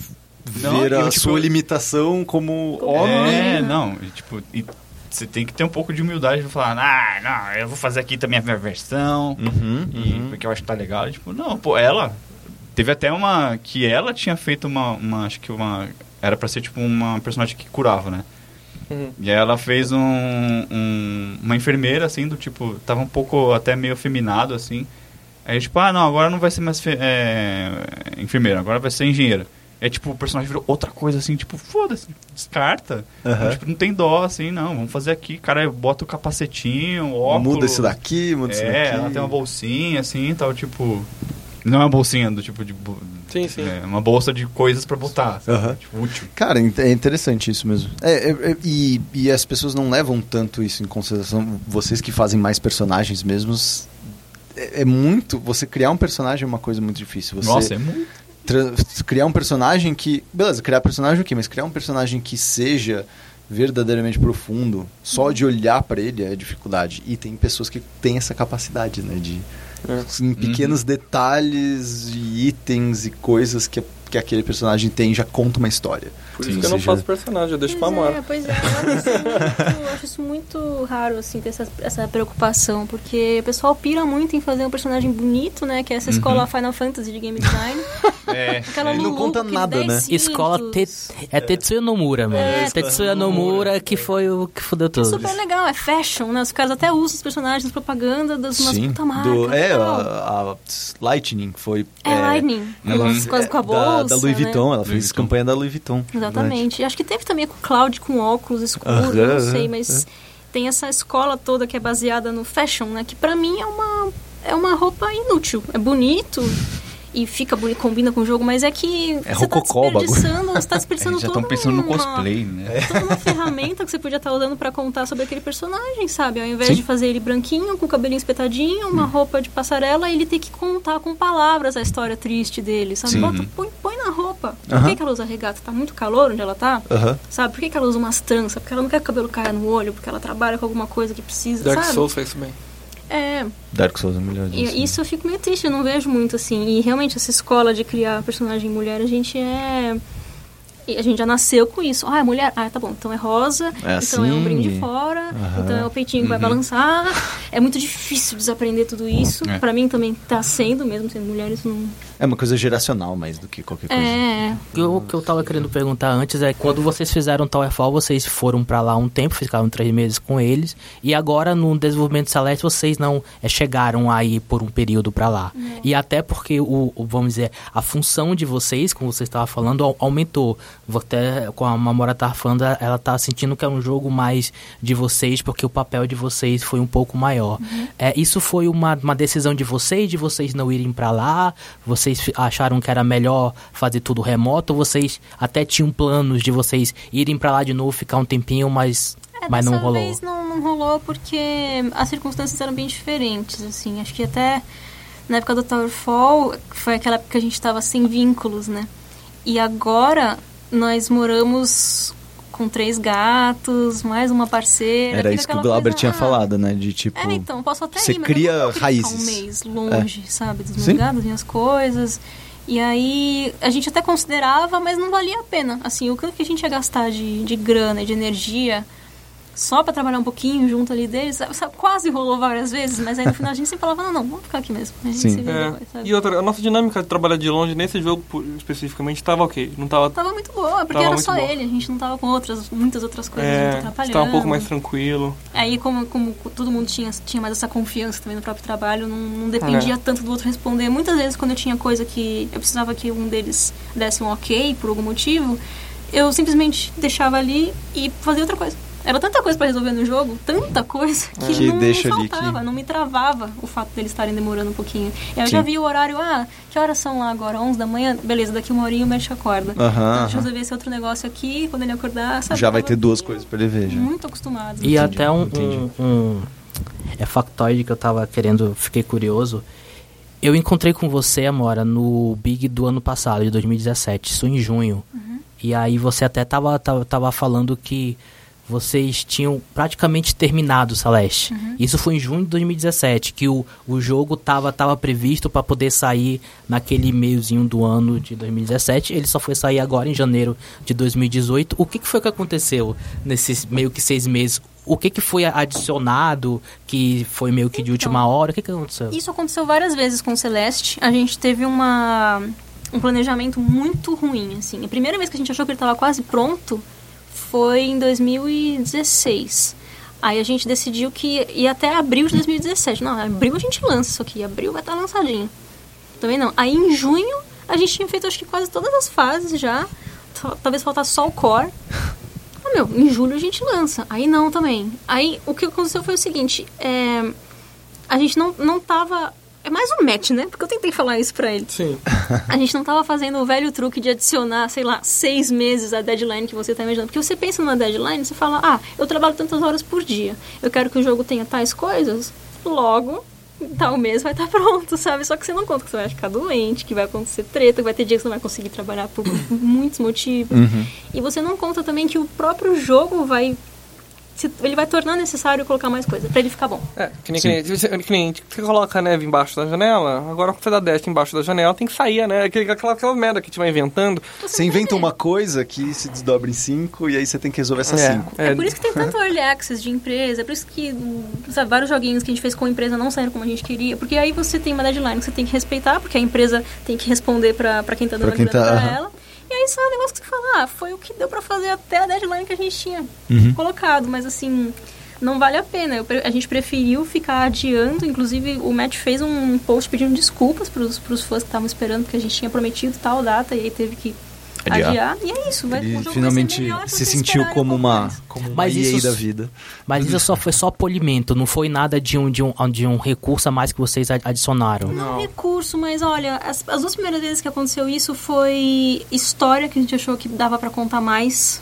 Speaker 3: Não,
Speaker 1: ver a
Speaker 3: eu, tipo,
Speaker 1: sua limitação como homem.
Speaker 3: É, não, tipo, e você tem que ter um pouco de humildade pra falar, ah, não, eu vou fazer aqui também a minha versão.
Speaker 1: Uhum,
Speaker 3: E
Speaker 1: uhum.
Speaker 3: porque eu acho que tá legal. Tipo, não, pô, ela. Teve até uma. Que ela tinha feito uma. uma acho que uma. Era pra ser tipo uma personagem que curava, né?
Speaker 5: Uhum.
Speaker 3: E aí ela fez um, um- uma enfermeira, assim, do tipo, tava um pouco até meio afeminado, assim. Aí, tipo, ah, não, agora não vai ser mais é, enfermeira, agora vai ser engenheira. É tipo, o personagem virou outra coisa, assim, tipo, foda-se, descarta.
Speaker 1: Aham.
Speaker 3: Tipo, não tem dó, assim, não, vamos fazer aqui, cara, bota o capacetinho, o óculos.
Speaker 1: Muda esse daqui, muda esse
Speaker 3: É,
Speaker 1: daqui.
Speaker 3: ela tem uma bolsinha, assim, tal, tipo... Não é uma bolsinha do tipo de...
Speaker 5: Sim, sim.
Speaker 3: É uma bolsa de coisas pra botar, sabe?
Speaker 1: Aham.
Speaker 3: Tipo, útil.
Speaker 1: Cara, é interessante isso mesmo. É, é, é, e, e as pessoas não levam tanto isso em consideração. Vocês que fazem mais personagens mesmos. É, é muito. Você criar um personagem é uma coisa muito difícil. Você
Speaker 3: Nossa, é muito...
Speaker 1: criar um personagem que. Beleza, criar personagem o quê? Mas criar um personagem que seja verdadeiramente profundo, só de olhar pra ele é dificuldade. E tem pessoas que têm essa capacidade, né? De.
Speaker 5: É.
Speaker 1: Em pequenos detalhes e itens e coisas que, que aquele personagem tem já conta uma história.
Speaker 5: Por
Speaker 3: Sim,
Speaker 5: isso que eu não faço personagem, eu deixo pra
Speaker 4: Pois
Speaker 5: Amora.
Speaker 4: é, pois é. Eu acho, isso muito, eu acho isso muito raro, assim, ter essa, essa preocupação. Porque o pessoal pira muito em fazer um personagem bonito, né? Que é essa escola Final Fantasy de game design.
Speaker 3: É,
Speaker 4: Aquela
Speaker 1: não
Speaker 4: Lulu
Speaker 1: conta
Speaker 4: com
Speaker 1: nada,
Speaker 4: 10
Speaker 1: né?
Speaker 4: cintos.
Speaker 2: Escola te, é Tetsuya Nomura, mano.
Speaker 4: É,
Speaker 2: Tetsuya Nomura que foi o que fudeu tudo.
Speaker 4: Super legal, é fashion, né? Os caras até usam os personagens propaganda das umas
Speaker 1: Sim,
Speaker 4: puta marca.
Speaker 1: do, é, a, a Lightning foi...
Speaker 4: É, Lightning, com
Speaker 3: uhum.
Speaker 4: as coisas com a bolsa,
Speaker 1: da, da Louis
Speaker 4: né?
Speaker 1: Vuitton, ela
Speaker 3: Louis
Speaker 1: fez
Speaker 3: Vuitton.
Speaker 1: campanha da Louis Vuitton.
Speaker 4: Exatamente. Acho que teve também com o Cloud com óculos escuros, não sei, mas tem essa escola toda que é baseada no fashion, né? Que pra mim é uma, é uma roupa inútil. É bonito e fica bonito, combina com o jogo, mas é que
Speaker 1: É
Speaker 4: você tá
Speaker 1: bagulho.
Speaker 4: desperdiçando, você tá desperdiçando
Speaker 3: já
Speaker 4: toda
Speaker 3: estão pensando no
Speaker 4: uma-
Speaker 3: cosplay, né?
Speaker 4: Toda uma ferramenta que você podia estar usando pra contar sobre aquele personagem, sabe? Ao invés
Speaker 1: Sim.
Speaker 4: de fazer ele branquinho, com o cabelinho espetadinho, uma roupa de passarela, ele tem que contar com palavras a história triste dele, sabe?
Speaker 1: Sim.
Speaker 4: Bota, põe, põe na roupa. Por
Speaker 1: Aham.
Speaker 4: que, que ela usa regata? Tá muito calor onde ela tá?
Speaker 1: Aham.
Speaker 4: Sabe? Por que, que ela usa umas tranças? Porque ela não quer que o cabelo caia no olho, porque ela trabalha com alguma coisa que precisa,
Speaker 5: Dark
Speaker 4: sabe?
Speaker 5: Souls faz isso bem.
Speaker 4: É,
Speaker 1: Dark Souls é melhor disso.
Speaker 4: isso eu fico meio triste, eu não vejo muito assim. E realmente essa escola de criar personagem mulher, a gente é. E A gente já nasceu com isso. Ah, é mulher? Ah, tá bom. Então é rosa,
Speaker 1: É
Speaker 4: então é um
Speaker 1: assim.
Speaker 4: brinde fora,
Speaker 1: Aham.
Speaker 4: então é o peitinho que vai
Speaker 3: Uhum.
Speaker 4: balançar. É muito difícil desaprender tudo isso.
Speaker 3: É.
Speaker 4: Pra mim também tá sendo, mesmo sendo mulher, isso não.
Speaker 1: É uma coisa geracional mais do que qualquer coisa.
Speaker 4: É.
Speaker 2: O que eu- o que eu tava querendo perguntar antes é quando vocês fizeram Towerfall, vocês foram pra lá um tempo, ficaram três meses com eles, e agora no desenvolvimento Celeste vocês não é, chegaram aí por um período pra lá. E até porque o, o- vamos dizer, a função de vocês, como você estava falando, au- aumentou. Vou Até com a Mamora tá falando, ela tá sentindo que é um jogo mais de vocês, porque o papel de vocês foi um pouco maior. É, isso foi uma, uma decisão de vocês, de vocês não irem pra lá? Vocês acharam que era melhor fazer tudo remoto? Ou vocês até tinham planos de vocês irem pra lá de novo, ficar um tempinho, mas,
Speaker 4: É,
Speaker 2: mas não rolou?
Speaker 4: vez não, não rolou porque as circunstâncias eram bem diferentes, assim. Acho que até na época do Towerfall foi aquela época que a gente estava sem vínculos, né? E agora nós moramos com três gatos, mais uma parceira.
Speaker 1: Era isso que o Glauber
Speaker 4: coisa,
Speaker 1: tinha
Speaker 4: ah,
Speaker 1: falado, né? De tipo.
Speaker 4: É, então, posso até
Speaker 1: você
Speaker 4: ir,
Speaker 1: cria raízes.
Speaker 4: um mês longe, sabe, dos meus
Speaker 1: Sim.
Speaker 4: gatos, minhas coisas. E aí, a gente até considerava, mas não valia a pena. Assim, o que a gente ia gastar de, de grana e de energia só pra trabalhar um pouquinho junto ali deles, sabe, quase rolou várias vezes, mas aí no final a gente sempre falava, não, não, vamos ficar aqui mesmo. A gente
Speaker 1: Sim.
Speaker 4: se vê
Speaker 5: É.
Speaker 4: depois, sabe?
Speaker 5: E outra, a nossa dinâmica de trabalhar de longe nesse jogo especificamente tava ok. Não tava.
Speaker 4: Tava muito boa, porque
Speaker 5: Tava
Speaker 4: era
Speaker 5: muito
Speaker 4: só
Speaker 5: boa.
Speaker 4: ele, a gente não tava com outras, muitas outras coisas muito
Speaker 5: É,
Speaker 4: atrapalhando.
Speaker 5: tava um pouco mais tranquilo.
Speaker 4: Aí, como, como todo mundo tinha, tinha mais essa confiança também no próprio trabalho, não, não dependia
Speaker 5: É.
Speaker 4: tanto do outro responder. Muitas vezes, quando eu tinha coisa que eu precisava que um deles desse um ok por algum motivo, eu simplesmente deixava ali e fazia outra coisa. Era tanta coisa pra resolver no jogo, tanta coisa, que,
Speaker 1: Que
Speaker 4: não
Speaker 1: deixa
Speaker 4: me faltava,
Speaker 1: que-
Speaker 4: não me travava o fato deles estarem demorando um pouquinho. Eu
Speaker 1: Sim.
Speaker 4: já vi o horário, ah, que horas são lá agora? 11 da manhã? Beleza, daqui uma horinha o médico acorda.
Speaker 1: Aham,
Speaker 4: Deixa eu resolver esse outro negócio aqui, quando ele acordar, sabe?
Speaker 1: Já vai ter duas coisas pra ele ver já.
Speaker 4: Muito acostumado.
Speaker 2: E
Speaker 1: Entendi,
Speaker 2: até um, um, um- É factoide que eu tava querendo, fiquei curioso. Eu encontrei com você, Amora, no Big do ano passado, de 2017, isso em junho. E aí você até tava, tava, tava falando que vocês tinham praticamente terminado o Celeste. Isso foi em junho de 2017, que o, o jogo tava, tava previsto para poder sair naquele meiozinho do ano de 2017. Ele só foi sair agora em janeiro de 2018. O que, que foi que aconteceu nesses meio que seis meses? O que, que foi adicionado que foi meio que de
Speaker 4: Então,
Speaker 2: última hora? O que, que aconteceu?
Speaker 4: Isso aconteceu várias vezes com o Celeste. A gente teve uma, um planejamento muito ruim, assim. A primeira vez que a gente achou que ele estava quase pronto foi em 2016. Aí a gente decidiu que ia até abril de 2017. Não, abril a gente lança isso aqui, abril vai estar lançadinho. Também não. Aí em junho a gente tinha feito acho que quase todas as fases já. Tal- Talvez faltasse só o core. Ah, meu, em julho a gente lança. Aí não também. Aí o que aconteceu foi o seguinte: é, a gente não, não tava. É mais um match, né? Porque eu tentei falar isso pra ele.
Speaker 5: Sim.
Speaker 4: A gente não tava fazendo o velho truque de adicionar, sei lá, seis meses a deadline que você tá imaginando. Porque você pensa numa deadline, você fala, ah, eu trabalho tantas horas por dia. Eu quero que o jogo tenha tais coisas. Logo, tal mês vai estar pronto, sabe? Só que você não conta que você vai ficar doente, que vai acontecer treta, que vai ter dia que você não vai conseguir trabalhar por muitos motivos. E você não conta também que o próprio jogo vai. Se- Ele vai tornar necessário colocar mais coisa, pra ele ficar bom.
Speaker 5: É, que nem, que nem, você- que nem você coloca a neve embaixo da janela, agora quando você dá dash embaixo da janela, tem que sair, né? Aquela, aquela merda que a gente vai inventando.
Speaker 1: Você inventa uma coisa que se desdobra em cinco e aí você tem que resolver essas
Speaker 5: É,
Speaker 1: cinco.
Speaker 4: É por isso que tem tanto early access de empresa, é por isso que sabe, vários joguinhos que a gente fez com a empresa não saíram como a gente queria, porque aí você tem uma deadline que você tem que respeitar, porque a empresa tem que responder pra, pra quem tá dando
Speaker 1: Pra quem
Speaker 4: a grana
Speaker 1: tá-
Speaker 4: pra ela. Aí sai um negócio que você fala, ah, foi o que deu pra fazer até a deadline que a gente tinha
Speaker 1: Uhum.
Speaker 4: colocado, mas assim, não vale a pena. Eu a gente preferiu ficar adiando, inclusive o Matt fez um post pedindo desculpas pros, pros fãs que estavam esperando, porque a gente tinha prometido tal data e aí teve que
Speaker 1: Adiar.
Speaker 4: adiar. E é isso, vai, o
Speaker 1: Ele finalmente
Speaker 4: melhor
Speaker 1: se sentiu como uma, como uma
Speaker 2: Mas isso-
Speaker 1: da vida.
Speaker 2: Mas isso só foi só polimento, não foi nada de um, de um, de um recurso a mais que vocês ad- adicionaram.
Speaker 4: Não é um recurso, mas olha, as, as duas primeiras vezes que aconteceu isso foi história que a gente achou que dava pra contar mais.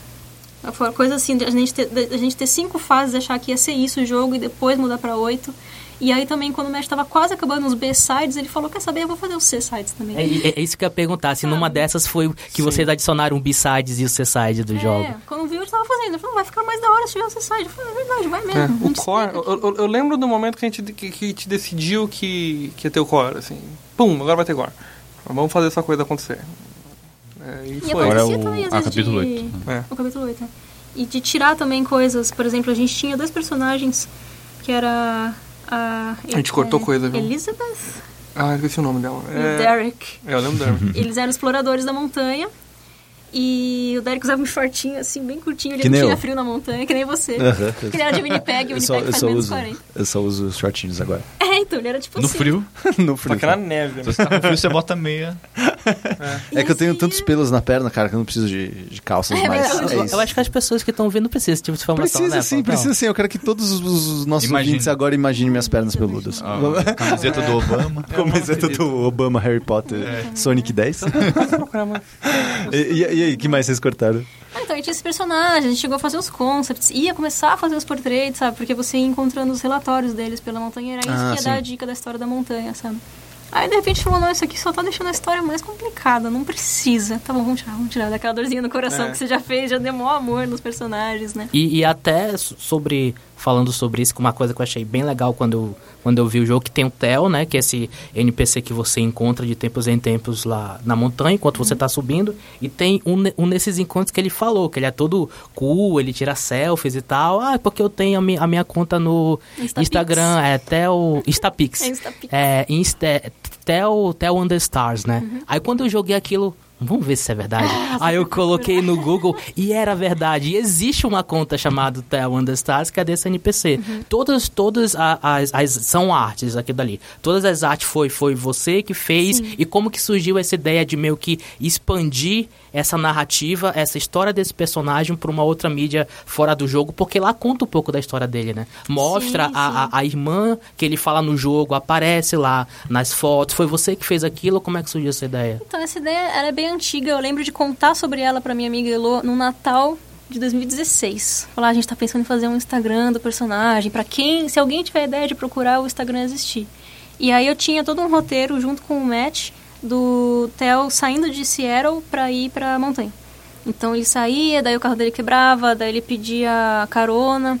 Speaker 4: Foi uma coisa assim, de a gente, ter, de a gente ter cinco fases, achar que ia ser isso o jogo e depois mudar pra oito. E aí também, quando o Mesh tava quase acabando os B-sides, ele falou, quer saber, eu vou fazer os C-sides também.
Speaker 2: É, é- é isso que eu ia perguntar, se numa dessas foi que vocês adicionaram o B-sides e o C-side do jogo.
Speaker 4: É, quando viu, ele tava fazendo. Ele falou, vai ficar mais da hora se tiver o C-side. Eu falei, é verdade, vai mesmo.
Speaker 5: É,
Speaker 4: a
Speaker 5: o core, eu, eu- eu lembro do momento que a gente, que, que a gente decidiu que, que ia ter o core, assim. Pum, agora vai ter core. Vamos fazer essa coisa acontecer. É, e
Speaker 4: E
Speaker 5: foi.
Speaker 3: Agora é o-
Speaker 4: também, às
Speaker 3: ah,
Speaker 4: vezes,
Speaker 3: capítulo
Speaker 4: de...
Speaker 3: oito.
Speaker 5: É.
Speaker 4: O capítulo 8, é. E de tirar também coisas. Por exemplo, a gente tinha dois personagens que era a...
Speaker 5: A gente cortou coisa, viu?
Speaker 4: Elizabeth
Speaker 5: Ah, esqueci o nome dela. É,
Speaker 4: Derek.
Speaker 5: é, eu lembro dela.
Speaker 4: Eles eram exploradores da montanha. E o Derek usava um shortinho, assim, bem curtinho. Ele
Speaker 1: Que
Speaker 4: não tinha
Speaker 1: eu.
Speaker 4: frio na montanha, que nem você. Que ele era de minipeg, o
Speaker 1: Eu só,
Speaker 4: faz
Speaker 1: só
Speaker 4: menos
Speaker 1: uso,
Speaker 4: 40.
Speaker 1: eu só uso os shortinhos agora.
Speaker 4: É, então, ele era tipo
Speaker 3: No
Speaker 4: assim.
Speaker 3: frio,
Speaker 1: no
Speaker 5: Só
Speaker 1: frio.
Speaker 5: que na neve.
Speaker 3: se
Speaker 5: Né?
Speaker 3: você tá com frio, você bota meia.
Speaker 1: É que eu tenho tantos pelos na perna, cara, que eu não preciso de, de calças
Speaker 4: É
Speaker 1: mais. É
Speaker 2: Eu, acho que as pessoas que estão vendo precisam desse tipo de informação,
Speaker 1: Precisa
Speaker 2: né?
Speaker 1: sim, precisa sim. Eu quero que todos os- os nossos
Speaker 3: Imagine.
Speaker 1: ouvintes agora imaginem minhas pernas peludas.
Speaker 3: A camiseta do Obama.
Speaker 1: Camiseta do Obama, Harry Potter, Sonic 10.
Speaker 5: Vou procurar mais.
Speaker 1: e, e, e aí, que mais vocês cortaram?
Speaker 4: Ah, então, a gente tinha esse personagem, a gente chegou a fazer os concepts, ia começar a fazer os portraits, sabe? Porque você ia encontrando os relatórios deles pela montanha, era isso
Speaker 1: Ah,
Speaker 4: que ia
Speaker 1: sim.
Speaker 4: dar a dica da história da montanha, sabe? Aí, de repente, falou, não, isso aqui só tá deixando a história mais complicada, não precisa. Tá bom, vamos tirar, vamos tirar daquela dorzinha no coração
Speaker 5: É.
Speaker 4: que você já fez, já deu maior amor nos personagens, né?
Speaker 2: E, e até so- sobre, falando sobre isso, que uma coisa que eu achei bem legal quando eu, quando eu vi o jogo, que tem o Theo, né? Que é esse NPC que você encontra de tempos em tempos lá na montanha, enquanto você tá subindo. E tem um, um nesses encontros que ele falou, que ele é todo cool, ele tira selfies e tal. Ah, é porque eu tenho a, mi- a minha conta no
Speaker 4: Instapix.
Speaker 2: Instagram, é Theo Instapix.
Speaker 4: É Instapix.
Speaker 2: É, Insta, Theo on the Stars, né?
Speaker 4: Uhum.
Speaker 2: Aí quando eu joguei aquilo, vamos ver se é verdade. Aí eu coloquei no Google e era verdade. E existe uma conta chamada the Stars que é desse NPC.
Speaker 4: Uhum.
Speaker 2: Todas, todas as, as- são artes aqui dali. Todas as artes foi, foi você que fez. E como que surgiu essa ideia de meio que expandir essa narrativa, essa história desse personagem para uma outra mídia fora do jogo, porque lá conta um pouco da história dele, né? Mostra
Speaker 4: Sim,
Speaker 2: a, a, a irmã que ele fala no jogo, aparece lá nas fotos. Foi você que fez aquilo? Como é que surgiu essa ideia?
Speaker 4: Então, essa ideia ela é bem antiga. Eu lembro de contar sobre ela pra minha amiga Elo no Natal de 2016. Falar, "Ah, a gente tá pensando em fazer um Instagram do personagem. Pra quem, se alguém tiver ideia de procurar, o Instagram existir. E aí eu tinha todo um roteiro junto com o Matt do Theo saindo de Seattle pra ir pra montanha. Então ele saía, daí o carro dele quebrava, daí ele pedia carona.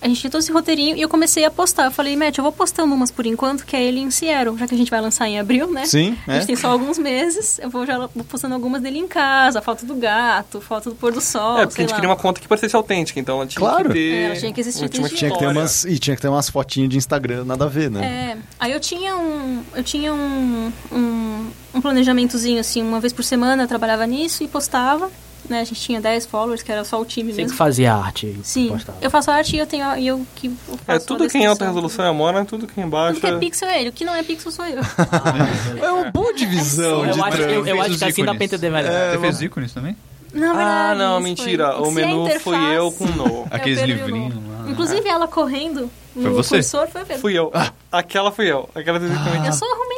Speaker 4: A gente tinha todo esse roteirinho e eu comecei a postar. Eu falei, Matt, eu vou postando umas por enquanto, que é ele em Seattle, já que a gente vai lançar em abril, né?
Speaker 1: Sim,
Speaker 4: A
Speaker 1: é.
Speaker 4: gente tem só alguns meses. Eu vou já vou postando algumas dele em casa, foto do gato, foto do pôr do sol.
Speaker 5: É, porque a gente
Speaker 4: lá.
Speaker 5: queria uma conta que parecesse autêntica, então ela tinha
Speaker 1: Claro.
Speaker 5: que ter.
Speaker 4: É, ela tinha que existir desde
Speaker 1: Tinha que ter umas, e tinha que ter umas fotinhas de Instagram, nada a ver, né?
Speaker 4: É, aí eu tinha um, eu tinha um, um, um planejamentozinho assim, uma vez por semana eu trabalhava nisso e postava. Né? A gente tinha 10 followers, que era só o time
Speaker 2: Você que
Speaker 4: mesmo.
Speaker 2: fazia arte.
Speaker 4: Sim,
Speaker 2: postava.
Speaker 4: eu faço arte e eu tenho e eu que eu faço
Speaker 5: É, tudo que é em alta
Speaker 4: descrição.
Speaker 5: resolução é a Mona, tudo que é embaixo.
Speaker 4: Tudo que é pixel é ele, o que não é pixel sou eu.
Speaker 1: É uma boa divisão
Speaker 2: Eu
Speaker 1: de
Speaker 2: acho, eu, eu acho que assim dá pra entender melhor.
Speaker 3: Você fez ícones também?
Speaker 5: Ah,
Speaker 4: verdade,
Speaker 5: não,
Speaker 4: isso
Speaker 5: mentira.
Speaker 4: foi-
Speaker 5: O
Speaker 4: se a
Speaker 5: menu
Speaker 4: interface-
Speaker 5: fui eu com o No.
Speaker 3: Aqueles
Speaker 4: o
Speaker 3: livrinhos lá.
Speaker 4: Inclusive ela correndo
Speaker 3: Foi
Speaker 4: no
Speaker 3: você?
Speaker 4: cursor foi.
Speaker 5: Fui eu. Aquela fui eu. Aquela especificamente.
Speaker 4: Eu só arrumei um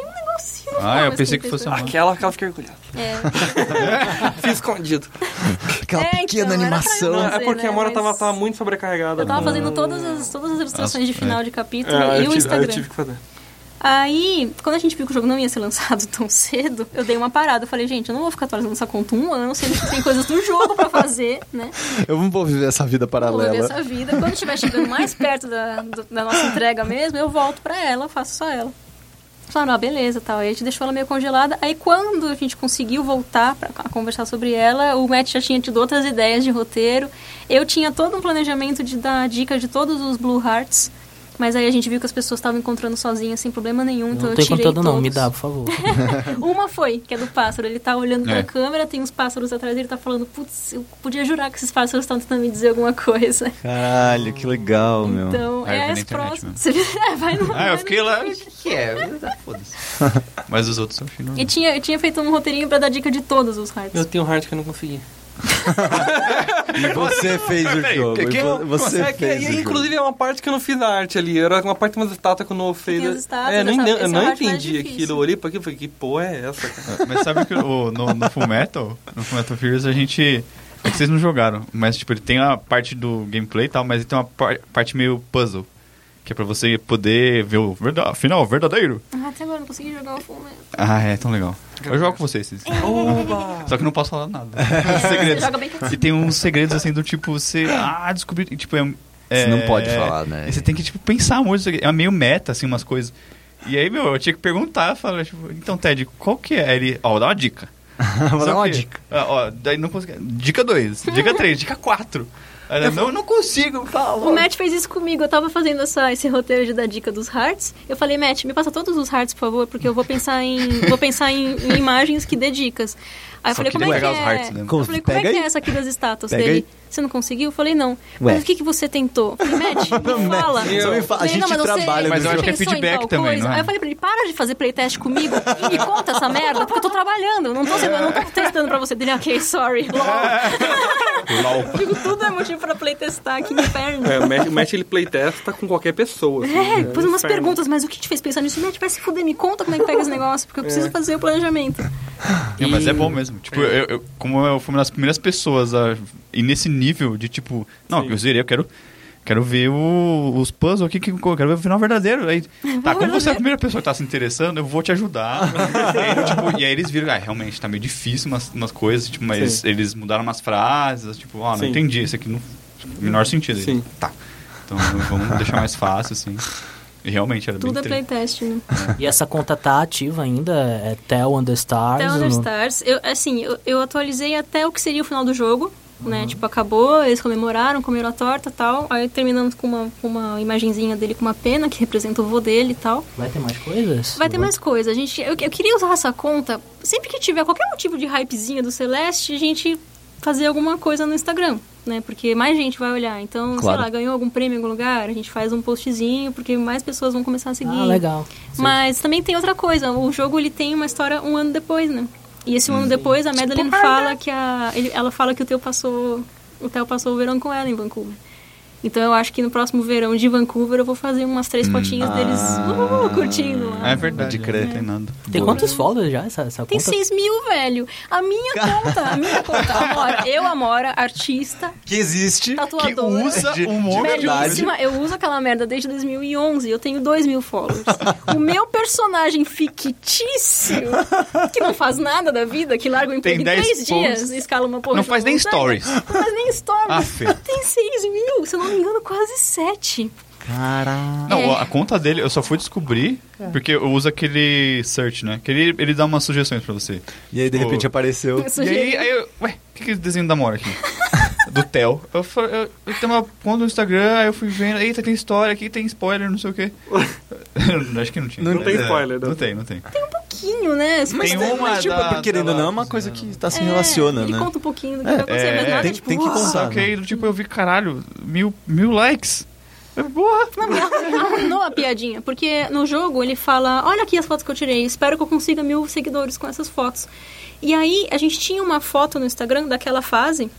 Speaker 3: Ah, eu pensei que fosse uma-
Speaker 5: Aquela, aquela fiquei orgulhado.
Speaker 4: É.
Speaker 5: Fiz escondido.
Speaker 1: Aquela
Speaker 4: É, então,
Speaker 1: pequena
Speaker 4: era pra
Speaker 1: animação.
Speaker 5: Não, é porque
Speaker 4: né,
Speaker 5: a Mona
Speaker 4: mas-
Speaker 5: tava, tava muito sobrecarregada.
Speaker 4: Eu tava
Speaker 5: com-
Speaker 4: fazendo todas as, todas as ilustrações de final de capítulo
Speaker 5: É,
Speaker 4: e
Speaker 5: eu,
Speaker 4: o
Speaker 5: tive, eu
Speaker 4: Instagram.
Speaker 5: tive que fazer.
Speaker 4: Aí, quando a gente viu que o jogo não ia ser lançado tão cedo, eu dei uma parada. Eu falei, gente, eu não vou ficar atualizando essa conta um ano, sendo que tem coisas do jogo pra fazer, né?
Speaker 1: Eu não vou viver essa vida
Speaker 4: Vou viver
Speaker 1: paralela.
Speaker 4: essa vida. Quando estiver chegando mais perto da, do- da nossa entrega mesmo, eu volto pra ela, faço só ela. Falaram, ah, beleza, tal. Aí a gente deixou ela meio congelada. Aí quando a gente conseguiu voltar pra a conversar sobre ela, o Matt já tinha tido outras ideias de roteiro. Eu tinha todo um planejamento de dar dica de todos os Blue Hearts. Mas aí a gente viu que as pessoas estavam encontrando sozinhas sem problema nenhum, então
Speaker 2: não
Speaker 4: eu tirei
Speaker 2: conteúdo não,
Speaker 4: todos.
Speaker 2: me dá, por favor.
Speaker 4: Uma foi, que é do pássaro. Ele tá olhando pra
Speaker 3: É.
Speaker 4: câmera, tem uns pássaros atrás dele, tá falando, putz, eu podia jurar que esses pássaros estão tentando me dizer alguma coisa.
Speaker 1: Caralho, que legal, meu.
Speaker 4: Então,
Speaker 3: vi
Speaker 4: é as próximas. É, vai no,
Speaker 3: Ah, eu fiquei lá. O que, é? Ah, Foda-se. Mas os outros achei normal.
Speaker 4: E tinha, eu tinha feito um roteirinho pra dar dica de todos os hearts.
Speaker 5: Eu tenho um heart que eu não consegui.
Speaker 1: E você fez o
Speaker 3: Peraí,
Speaker 1: jogo.
Speaker 3: que- que-
Speaker 1: e vo- você
Speaker 5: É que,
Speaker 1: fez jogo.
Speaker 5: inclusive, é uma parte que eu não fiz a arte ali. Era uma parte de umas estátuas que eu não fez. É, eu não,
Speaker 4: essa-
Speaker 5: eu não
Speaker 4: mais
Speaker 5: entendi aquilo. Eu olhei pra aquilo e falei, que porra é essa, cara?
Speaker 3: Mas sabe que o- no, no Full Metal, no Full Metal Furious, a gente. É que vocês não jogaram, mas tipo, ele tem a parte do gameplay e tal, mas ele tem uma par- parte meio puzzle. Que é pra você poder ver o verda final verdadeiro.
Speaker 4: Ah, até agora eu não consegui jogar o full metal.
Speaker 3: Ah, é tão legal. Eu jogo com vocês. vocês-
Speaker 5: Oba!
Speaker 3: Só que não posso falar nada.
Speaker 4: Você
Speaker 3: segredos.
Speaker 4: joga bem quietinho.
Speaker 3: E tem uns segredos assim do tipo, você. Ah, descobrir. e, Tipo, é.
Speaker 1: Você não
Speaker 3: é-
Speaker 1: pode falar, né?
Speaker 3: E você tem que, tipo, pensar muito. É meio meta, assim, umas coisas. E aí, meu, eu tinha que perguntar, falar, tipo, então, Ted, qual que é? Aí Ele, ó, dá uma dica.
Speaker 1: Vou dar uma
Speaker 3: que-
Speaker 1: dica.
Speaker 3: Ah, ó, daí não consegui. Dica 2, dica 3, dica 4. Aí, eu, não, não consigo, fala.
Speaker 4: O Matt fez isso comigo. Eu tava fazendo essa, esse roteiro de dar dica dos hearts. Eu falei, Matt, me passa todos os hearts, por favor, porque eu vou pensar em. vou pensar em, em imagens que dê dicas. Aí eu
Speaker 3: Só
Speaker 4: falei, como é que é?
Speaker 3: hearts, né?
Speaker 1: Como-
Speaker 4: Eu falei, como é
Speaker 1: pega
Speaker 4: que é essa aqui das estátuas
Speaker 1: Pega
Speaker 4: dele?
Speaker 1: aí.
Speaker 4: Você não conseguiu? Eu falei, não.
Speaker 1: Ué.
Speaker 4: Mas o que, que você tentou? Eu falei, Matt, me fala.
Speaker 1: Me fala, a gente
Speaker 4: não, mas
Speaker 1: trabalha
Speaker 4: você,
Speaker 3: Mas eu acho que é
Speaker 4: pensou em
Speaker 3: feedback
Speaker 4: tal
Speaker 3: também,
Speaker 4: coisa?
Speaker 3: não é?
Speaker 4: Aí eu falei pra ele, para de fazer playtest comigo e me conta essa merda, porque eu tô trabalhando. eu Não tô, eu não tô testando pra você. Dele, ok, sorry. LOL. Digo, tudo é motivo pra playtestar, que inferno.
Speaker 5: É, o Matt, o Matt, ele playtesta com qualquer pessoa. assim,
Speaker 4: É,
Speaker 5: né?
Speaker 4: pôs umas
Speaker 5: Inferno.
Speaker 4: perguntas, mas o que te fez pensar nisso? Matt, vai se fuder, me conta como é que pega esse negócio, porque eu preciso fazer o planejamento.
Speaker 3: Não, mas é bom mesmo. Tipo, eu, eu- como eu fui uma das primeiras pessoas a ir nesse nível de tipo, não,
Speaker 5: Sim.
Speaker 3: eu zerei, eu quero. Quero ver o- os puzzles aqui, que, eu quero ver o final verdadeiro. Aí, tá, como você é a primeira pessoa que tá se interessando, eu vou te ajudar. e, aí, tipo, e aí eles viram, ah, realmente, tá meio difícil umas, umas coisas, tipo, mas
Speaker 5: Sim.
Speaker 3: eles mudaram umas frases, tipo, ó, não
Speaker 5: Sim.
Speaker 3: entendi, isso aqui não menor sentido. Aí,
Speaker 5: Sim.
Speaker 3: Tá. Então vamos deixar mais fácil, assim. E realmente era
Speaker 4: Tudo é
Speaker 3: bem tre-
Speaker 4: playtest, né?
Speaker 2: E essa conta tá ativa ainda? É Tell on the Stars?
Speaker 4: Até Under
Speaker 2: no-
Speaker 4: Stars, eu, assim, eu, eu atualizei até o que seria o final do jogo, né? Tipo, acabou, eles comemoraram, comeram a torta e tal. Aí terminamos com uma, uma imagenzinha dele com uma pena que representa o vô dele e tal.
Speaker 2: Vai ter mais coisas?
Speaker 4: Vai ter mais coisa. A gente, eu, eu queria usar essa conta, sempre que tiver qualquer motivo de hypezinha do Celeste, a gente fazer alguma coisa no Instagram, né? Porque mais gente vai olhar. Então,
Speaker 1: Claro.
Speaker 4: sei lá, ganhou algum prêmio em algum lugar, a gente faz um postzinho, porque mais pessoas vão começar a seguir.
Speaker 2: Ah, legal.
Speaker 4: Mas também tem outra coisa, o jogo ele tem uma história um ano depois, né? E esse um ano depois a Madeline fala que a ele- ela fala que o Theo passou o Theo passou o verão com ela em Vancouver. Então eu acho que no próximo verão de Vancouver eu vou fazer umas três fotinhas deles uh, curtindo lá.
Speaker 3: É verdade,
Speaker 1: Pode crer.
Speaker 3: não tem nada.
Speaker 2: Tem
Speaker 1: Boa.
Speaker 2: quantos followers já essa, essa
Speaker 4: Tem
Speaker 2: conta?
Speaker 4: 6 mil, velho. A minha conta, a minha conta. Amora, eu, Amora, artista,
Speaker 1: Que existe.
Speaker 3: Que
Speaker 4: tatuadora.
Speaker 3: usa
Speaker 1: De-
Speaker 3: um monte de
Speaker 4: eu uso aquela merda desde 2011, eu tenho 2 mil followers. o meu personagem fictício, que não faz nada da vida, que larga o emprego em
Speaker 3: Tem 10
Speaker 4: três dias
Speaker 3: posts.
Speaker 4: e escala uma porra
Speaker 3: Não
Speaker 4: de
Speaker 3: faz nem
Speaker 4: montanha.
Speaker 3: stories.
Speaker 4: Não faz nem stories.
Speaker 3: Ah,
Speaker 4: tem 6 mil, se eu não me engano, quase 7.
Speaker 1: Caralho.
Speaker 3: Não,
Speaker 4: É.
Speaker 3: a conta dele eu só fui descobrir porque eu uso aquele search, né? Que ele, ele dá umas sugestões pra você.
Speaker 1: E aí, de
Speaker 3: Tipo,
Speaker 1: repente, apareceu.
Speaker 3: E aí, aí eu, ué, o que, que é desenho da Mora aqui? Do Theo. Eu, fa- eu, eu tenho uma conta no Instagram, aí eu fui vendo, eita, tem história aqui, tem spoiler, não sei o quê. Acho que não tinha.
Speaker 5: Não tem
Speaker 3: É,
Speaker 5: spoiler,
Speaker 3: Não
Speaker 5: não.
Speaker 3: tem, não tem.
Speaker 4: Pouquinho, né? Mas
Speaker 3: Tem uma
Speaker 1: Mas, tipo,
Speaker 3: da-
Speaker 1: querendo ou
Speaker 3: da-
Speaker 1: não, é uma coisa que tá se
Speaker 4: é,
Speaker 1: relaciona,
Speaker 4: ele
Speaker 1: né?
Speaker 4: conta um pouquinho do que
Speaker 1: É,
Speaker 4: vai acontecer, mas
Speaker 3: é,
Speaker 4: nada
Speaker 1: tem-
Speaker 4: tipo,
Speaker 1: tem que contar.
Speaker 3: Que aí, tipo, eu vi, caralho, mil, mil likes. Eu, Porra!
Speaker 4: arruinou a piadinha, porque no jogo ele fala, olha aqui as fotos que eu tirei, espero que eu consiga mil seguidores com essas fotos. E aí a gente tinha uma foto no Instagram daquela fase,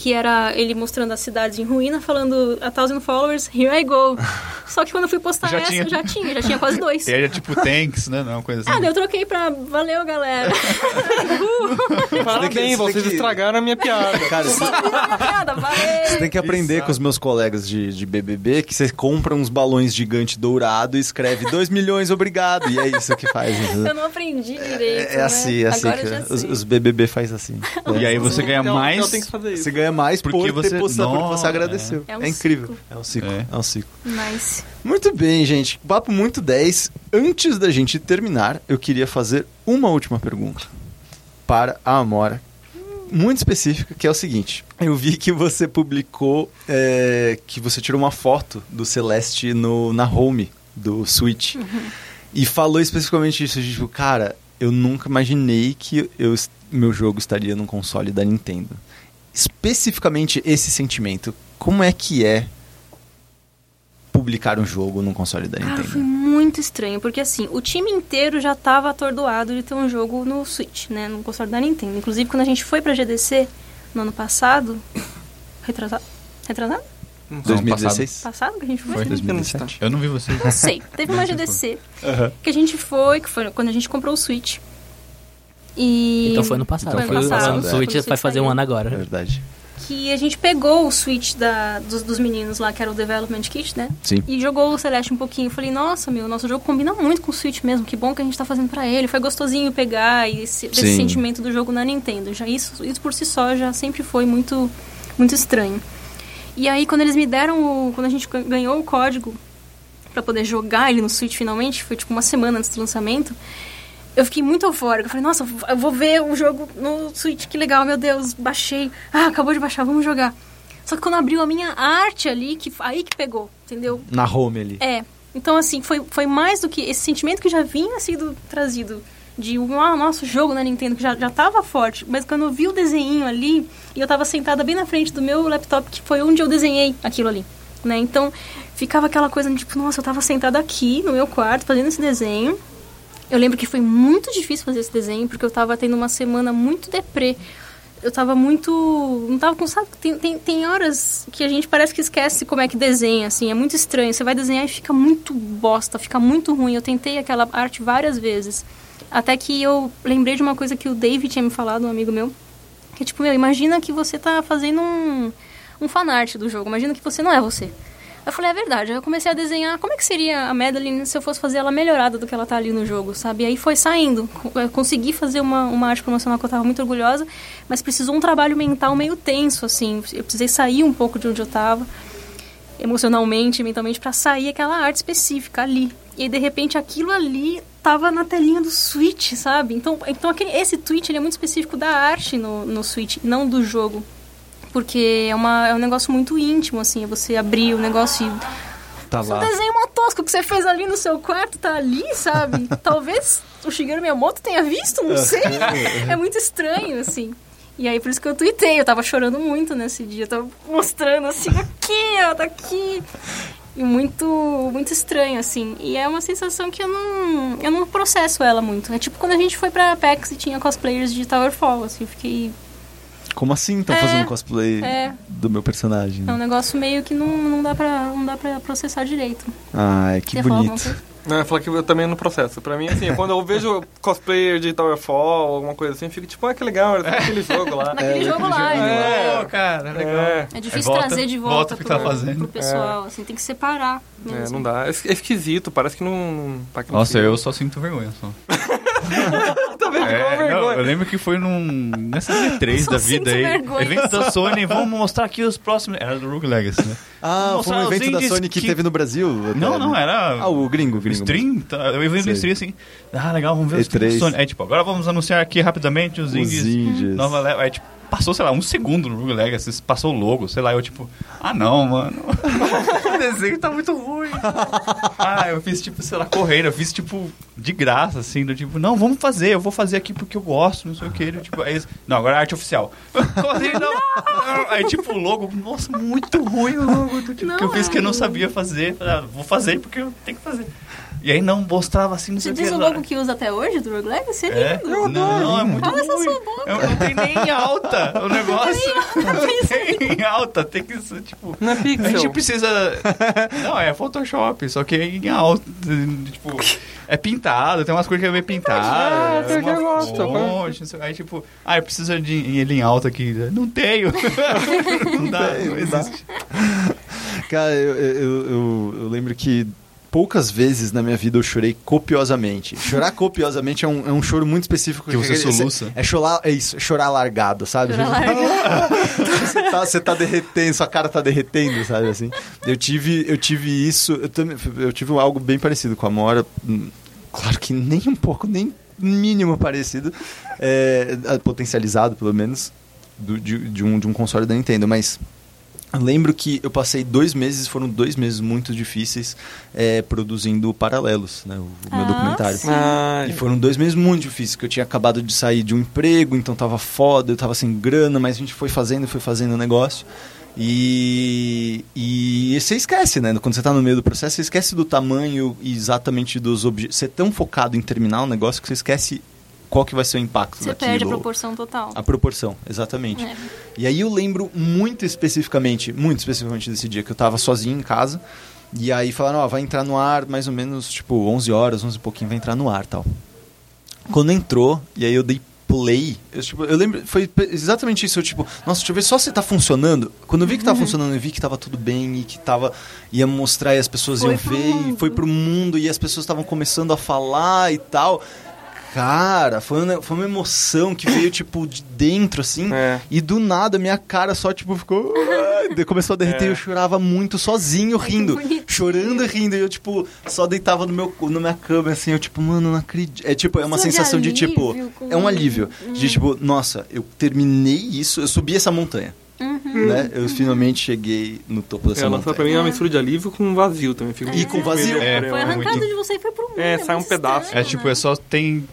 Speaker 4: que era ele mostrando as cidades em ruína, falando a thousand followers, here I go. Só que quando eu fui postar
Speaker 3: Já
Speaker 4: essa,
Speaker 3: tinha.
Speaker 4: já tinha, já tinha quase dois.
Speaker 3: E aí é tipo thanks, né? Não, é uma coisa assim.
Speaker 4: Ah, daí eu troquei pra valeu, galera.
Speaker 5: Parabéns,
Speaker 1: você tem
Speaker 5: vocês
Speaker 1: que-
Speaker 5: estragaram a minha piada.
Speaker 1: Cara, você
Speaker 4: Nada, valeu.
Speaker 1: tem que aprender
Speaker 3: Exato.
Speaker 1: com os meus colegas de, de BBB que você compra uns balões gigante dourado e escreve 2 milhões, obrigado. E é isso que faz.
Speaker 4: Eu não aprendi direito.
Speaker 1: É
Speaker 4: né?
Speaker 1: assim, é assim.
Speaker 4: Agora
Speaker 1: que
Speaker 4: eu já
Speaker 1: os,
Speaker 4: sei.
Speaker 1: os BBB faz assim.
Speaker 3: E aí você ganha
Speaker 5: Então,
Speaker 3: mais.
Speaker 5: então tem que fazer isso.
Speaker 1: Você ganha mais
Speaker 3: Porque
Speaker 1: por
Speaker 3: você-
Speaker 1: ter postado, porque você agradeceu.
Speaker 4: é.
Speaker 1: É,
Speaker 4: É um
Speaker 1: incrível. É um ciclo.
Speaker 3: É.
Speaker 1: É um ciclo.
Speaker 4: Mas
Speaker 1: Muito bem, gente. Papo muito 10. Antes da gente terminar, eu queria fazer uma última pergunta para a Amora. Muito específica, que é o seguinte. Eu vi que você publicou é, que você tirou uma foto do Celeste no, na home do Switch. E falou especificamente isso. Tipo, cara, eu nunca imaginei que eu, meu jogo estaria num console da Nintendo. Especificamente esse sentimento. Como é que é publicar um jogo num console da
Speaker 4: Cara,
Speaker 1: Nintendo?
Speaker 4: foi muito estranho, porque assim, o time inteiro já tava atordoado de ter um jogo no Switch, né, no console da Nintendo. Inclusive, quando a gente foi pra GDC no ano passado, retrasado, retrasado?
Speaker 3: Não,
Speaker 1: 2016?
Speaker 4: Passado que a gente foi?
Speaker 3: Foi
Speaker 5: Não
Speaker 3: 2017. Eu não vi vocês.
Speaker 4: Não sei. Teve uma GDC que a gente foi, que foi quando a gente comprou o Switch. E
Speaker 2: Então foi no passado.
Speaker 1: Então
Speaker 4: foi no passado,
Speaker 2: o
Speaker 4: é.
Speaker 2: Switch
Speaker 4: o
Speaker 2: vai fazer um ano
Speaker 1: É
Speaker 2: agora.
Speaker 1: verdade.
Speaker 4: que a gente pegou o Switch da, dos, dos meninos lá, que era o Development Kit, né?
Speaker 1: Sim.
Speaker 4: E jogou o Celeste um pouquinho. Eu falei, nossa, meu, nosso jogo combina muito com o Switch mesmo. Que bom que a gente tá fazendo pra ele. Foi gostosinho pegar e esse, esse sentimento do jogo na Nintendo. Já isso, isso por si só já sempre foi muito, muito estranho. E aí, quando eles me deram o... Quando a gente ganhou o código pra poder jogar ele no Switch finalmente, foi tipo uma semana antes do lançamento, eu fiquei muito eufórica. Eu falei, nossa, eu vou ver o jogo no Switch, que legal, meu Deus, baixei. Ah, acabou de baixar, vamos jogar. Só que quando abriu a minha arte ali, que aí que pegou, entendeu?
Speaker 1: Na home ali.
Speaker 4: É. Então, assim, foi, foi mais do que esse sentimento que já vinha sido trazido de um ah, nosso jogo na Nintendo, que já, já tava forte. Mas quando eu vi o desenho ali, e eu tava sentada bem na frente do meu laptop, que foi onde eu desenhei aquilo ali. Né? Então, ficava aquela coisa, tipo, nossa, eu tava sentada aqui no meu quarto fazendo esse desenho. Eu lembro que foi muito difícil fazer esse desenho, porque eu tava tendo uma semana muito deprê. Eu tava muito. Não tava com. Sabe, tem, tem, tem horas que a gente parece que esquece como é que desenha, assim. É muito estranho. Você vai desenhar e fica muito bosta, fica muito ruim. Eu tentei aquela arte várias vezes. Até que eu lembrei de uma coisa que o David tinha me falado, um amigo meu. Que é tipo, meu, imagina que você tá fazendo um, um fanart do jogo. Imagina que você não é você. Eu falei, é verdade. Eu comecei a desenhar como é que seria a Madeline se eu fosse fazer ela melhorada do que ela tá ali no jogo, sabe? E aí foi saindo. Eu consegui fazer uma, uma arte promocional que eu tava muito orgulhosa, mas precisou um trabalho mental meio tenso, assim. Eu precisei sair um pouco de onde eu tava, emocionalmente, mentalmente, para sair aquela arte específica ali. E aí, de repente, aquilo ali tava na telinha do Switch, sabe? Então, então aquele, esse tweet é muito específico da arte no, no Switch, não do jogo. Porque é, uma, é um negócio muito íntimo, assim, é você abrir o negócio e
Speaker 1: Tá
Speaker 4: um
Speaker 1: lá.
Speaker 4: desenho mó tosco que você fez ali no seu quarto tá ali, sabe? Talvez o Shigeru Miyamoto tenha visto, não sei. é muito estranho, assim. E aí, por isso que eu tuitei. Eu tava chorando muito nesse dia. Eu tava mostrando, assim, aqui, ó, tá aqui. E muito, muito estranho, assim. E é uma sensação que eu não, eu não processo ela muito. É tipo quando a gente foi pra Apex e tinha cosplayers de Towerfall, assim. Eu fiquei...
Speaker 1: Como assim estão
Speaker 4: É,
Speaker 1: fazendo cosplay
Speaker 4: é.
Speaker 1: do meu personagem?
Speaker 4: É um negócio meio que não, não, dá, pra, não dá pra processar direito.
Speaker 1: Ai, que
Speaker 4: falar alguma
Speaker 1: bonito.
Speaker 5: Não, eu falo que eu também no processo. Pra mim, assim, quando eu vejo cosplayer de Towerfall, alguma coisa assim, eu fico tipo, ah, que legal, era aquele jogo lá.
Speaker 4: Naquele jogo lá,
Speaker 5: É.
Speaker 3: Cara, legal.
Speaker 5: É,
Speaker 4: É difícil
Speaker 3: Volta-
Speaker 4: trazer de volta,
Speaker 3: volta pro que tá fazendo.
Speaker 4: pro pessoal, assim, tem que separar.
Speaker 5: é,
Speaker 4: mesmo.
Speaker 5: não dá. É es- é esquisito, parece que não. não tá
Speaker 3: Nossa, eu só sinto vergonha só.
Speaker 5: também ficou
Speaker 3: É, não,
Speaker 5: vergonha.
Speaker 3: eu lembro que foi num. Nessa E3
Speaker 4: Só
Speaker 3: da vida aí.
Speaker 4: vergonha.
Speaker 3: Evento da Sony, vamos mostrar aqui os próximos. Era do Rogue Legacy, né?
Speaker 1: Ah, foi um evento da Sony que,
Speaker 3: que-
Speaker 1: teve no Brasil? até,
Speaker 3: Não, não, era.
Speaker 1: Ah, o gringo, o gringo.
Speaker 3: Stream, tá, o evento do stream assim. Ah, legal, vamos ver os
Speaker 1: E3.
Speaker 3: indies da Sony. Aí, tipo, agora vamos anunciar aqui rapidamente os,
Speaker 1: Os
Speaker 3: indies.
Speaker 1: indies.
Speaker 3: Nova leva. Aí, tipo, passou, sei lá, um segundo no Rogue Legacy, passou o logo, sei lá, eu tipo, ah não, mano. o desenho tá muito ruim. ah, eu fiz tipo, sei lá, correndo, eu fiz tipo de graça, assim, do tipo, não, vamos fazer, eu vou fazer aqui porque eu gosto, não sei o que. Tipo, aí, não, agora é arte oficial. Como assim, não? Aí tipo, o logo, nossa, muito ruim o logo do tipo,
Speaker 4: Não,
Speaker 3: que eu fiz
Speaker 4: é
Speaker 3: que eu não
Speaker 4: um-
Speaker 3: sabia fazer. Falei, ah, vou fazer porque eu tenho que fazer. E aí não mostrava assim, não
Speaker 4: Você diz o logo que usa até hoje do Rogue Legacy? É
Speaker 3: É?
Speaker 4: lindo.
Speaker 3: Não, não, é muito
Speaker 4: Cala essa sua boca.
Speaker 3: Eu não tem nem em alta o negócio. Não tem em alta, tem que ser, tipo...
Speaker 5: Não é
Speaker 3: A gente
Speaker 5: pixel.
Speaker 3: precisa... Não, é Photoshop, só que é em alta, tipo... É pintado, tem umas coisas que é meio pintado.
Speaker 5: Ah, tem que eu gosto.
Speaker 3: sei- Aí, tipo... Ah, eu preciso de ele em alta aqui. Não tenho. Não dá, não existe.
Speaker 1: Cara, eu, eu, eu, eu lembro que poucas vezes na minha vida eu chorei copiosamente. Chorar copiosamente é um, é um choro muito específico.
Speaker 3: Que você
Speaker 1: é-
Speaker 3: soluça?
Speaker 1: É, chorar, é isso, é chorar largado, sabe?
Speaker 4: Chorar largado.
Speaker 1: você, tá, você tá derretendo, sua cara tá derretendo, sabe assim? Eu tive, eu tive isso, eu, também, eu tive algo bem parecido com a Mora. hum, Claro que nem um pouco, nem mínimo parecido, é, potencializado pelo menos, do- de, de um, de um console da Nintendo, mas eu lembro que eu passei dois meses, foram dois meses muito difíceis é, produzindo Paralelos, né, o, meu
Speaker 4: Ah,
Speaker 1: documentário.
Speaker 4: sim.
Speaker 5: Ah,
Speaker 1: E foram dois meses muito difíceis, que eu tinha acabado de sair de um emprego, então tava foda, eu tava sem grana, mas a gente foi fazendo, foi fazendo o negócio. E, e você esquece, né? Quando você tá no meio do processo, você esquece do tamanho e exatamente dos objetos. Você é tão focado em terminar o negócio que você esquece qual que vai ser o impacto
Speaker 4: Você
Speaker 1: daquilo.
Speaker 4: perde a proporção total.
Speaker 1: A proporção, exatamente.
Speaker 4: É.
Speaker 1: E aí eu lembro muito especificamente, muito especificamente desse dia que eu tava sozinho em casa. E aí falaram, ó, vai entrar no ar mais ou menos, tipo, 11 horas, 11 e pouquinho vai entrar no ar tal. Quando entrou, e aí eu dei play, eu, tipo, eu lembro, foi exatamente isso, eu tipo, nossa, deixa eu ver só se tá funcionando. Quando eu vi que tava funcionando, eu vi que tava tudo bem e que tava, ia mostrar e as pessoas
Speaker 4: Foi
Speaker 1: iam ver, e
Speaker 4: mundo.
Speaker 1: foi pro mundo e as pessoas estavam começando a falar e tal. Cara, foi uma, foi uma emoção que veio, tipo, de dentro, assim.
Speaker 5: É.
Speaker 1: E do nada, minha cara só, tipo, ficou... Começou a derreter e
Speaker 5: É.
Speaker 1: eu chorava muito sozinho, rindo.
Speaker 4: bonitinho.
Speaker 1: Chorando e rindo. E eu, tipo, só deitava no meu, na minha cama, assim. Eu, tipo, mano, não acredito. É, tipo, é uma
Speaker 4: Isso de
Speaker 1: sensação de, tipo...
Speaker 4: alívio com-
Speaker 1: É um alívio. De,
Speaker 4: Hum.
Speaker 1: tipo, nossa, eu terminei isso. Eu subi essa montanha,
Speaker 4: Uhum.
Speaker 1: né? Eu finalmente cheguei no topo dessa
Speaker 5: Ela foi pra
Speaker 1: montanha.
Speaker 5: mim uma mistura de alívio com vazio também. Fico
Speaker 1: E com vazio.
Speaker 3: É,
Speaker 4: Foi
Speaker 3: é
Speaker 4: arrancado
Speaker 3: muito-
Speaker 4: de você e foi pro mundo.
Speaker 5: É, sai um pedaço.
Speaker 4: estranho,
Speaker 3: É tipo,
Speaker 4: né?
Speaker 3: é só tem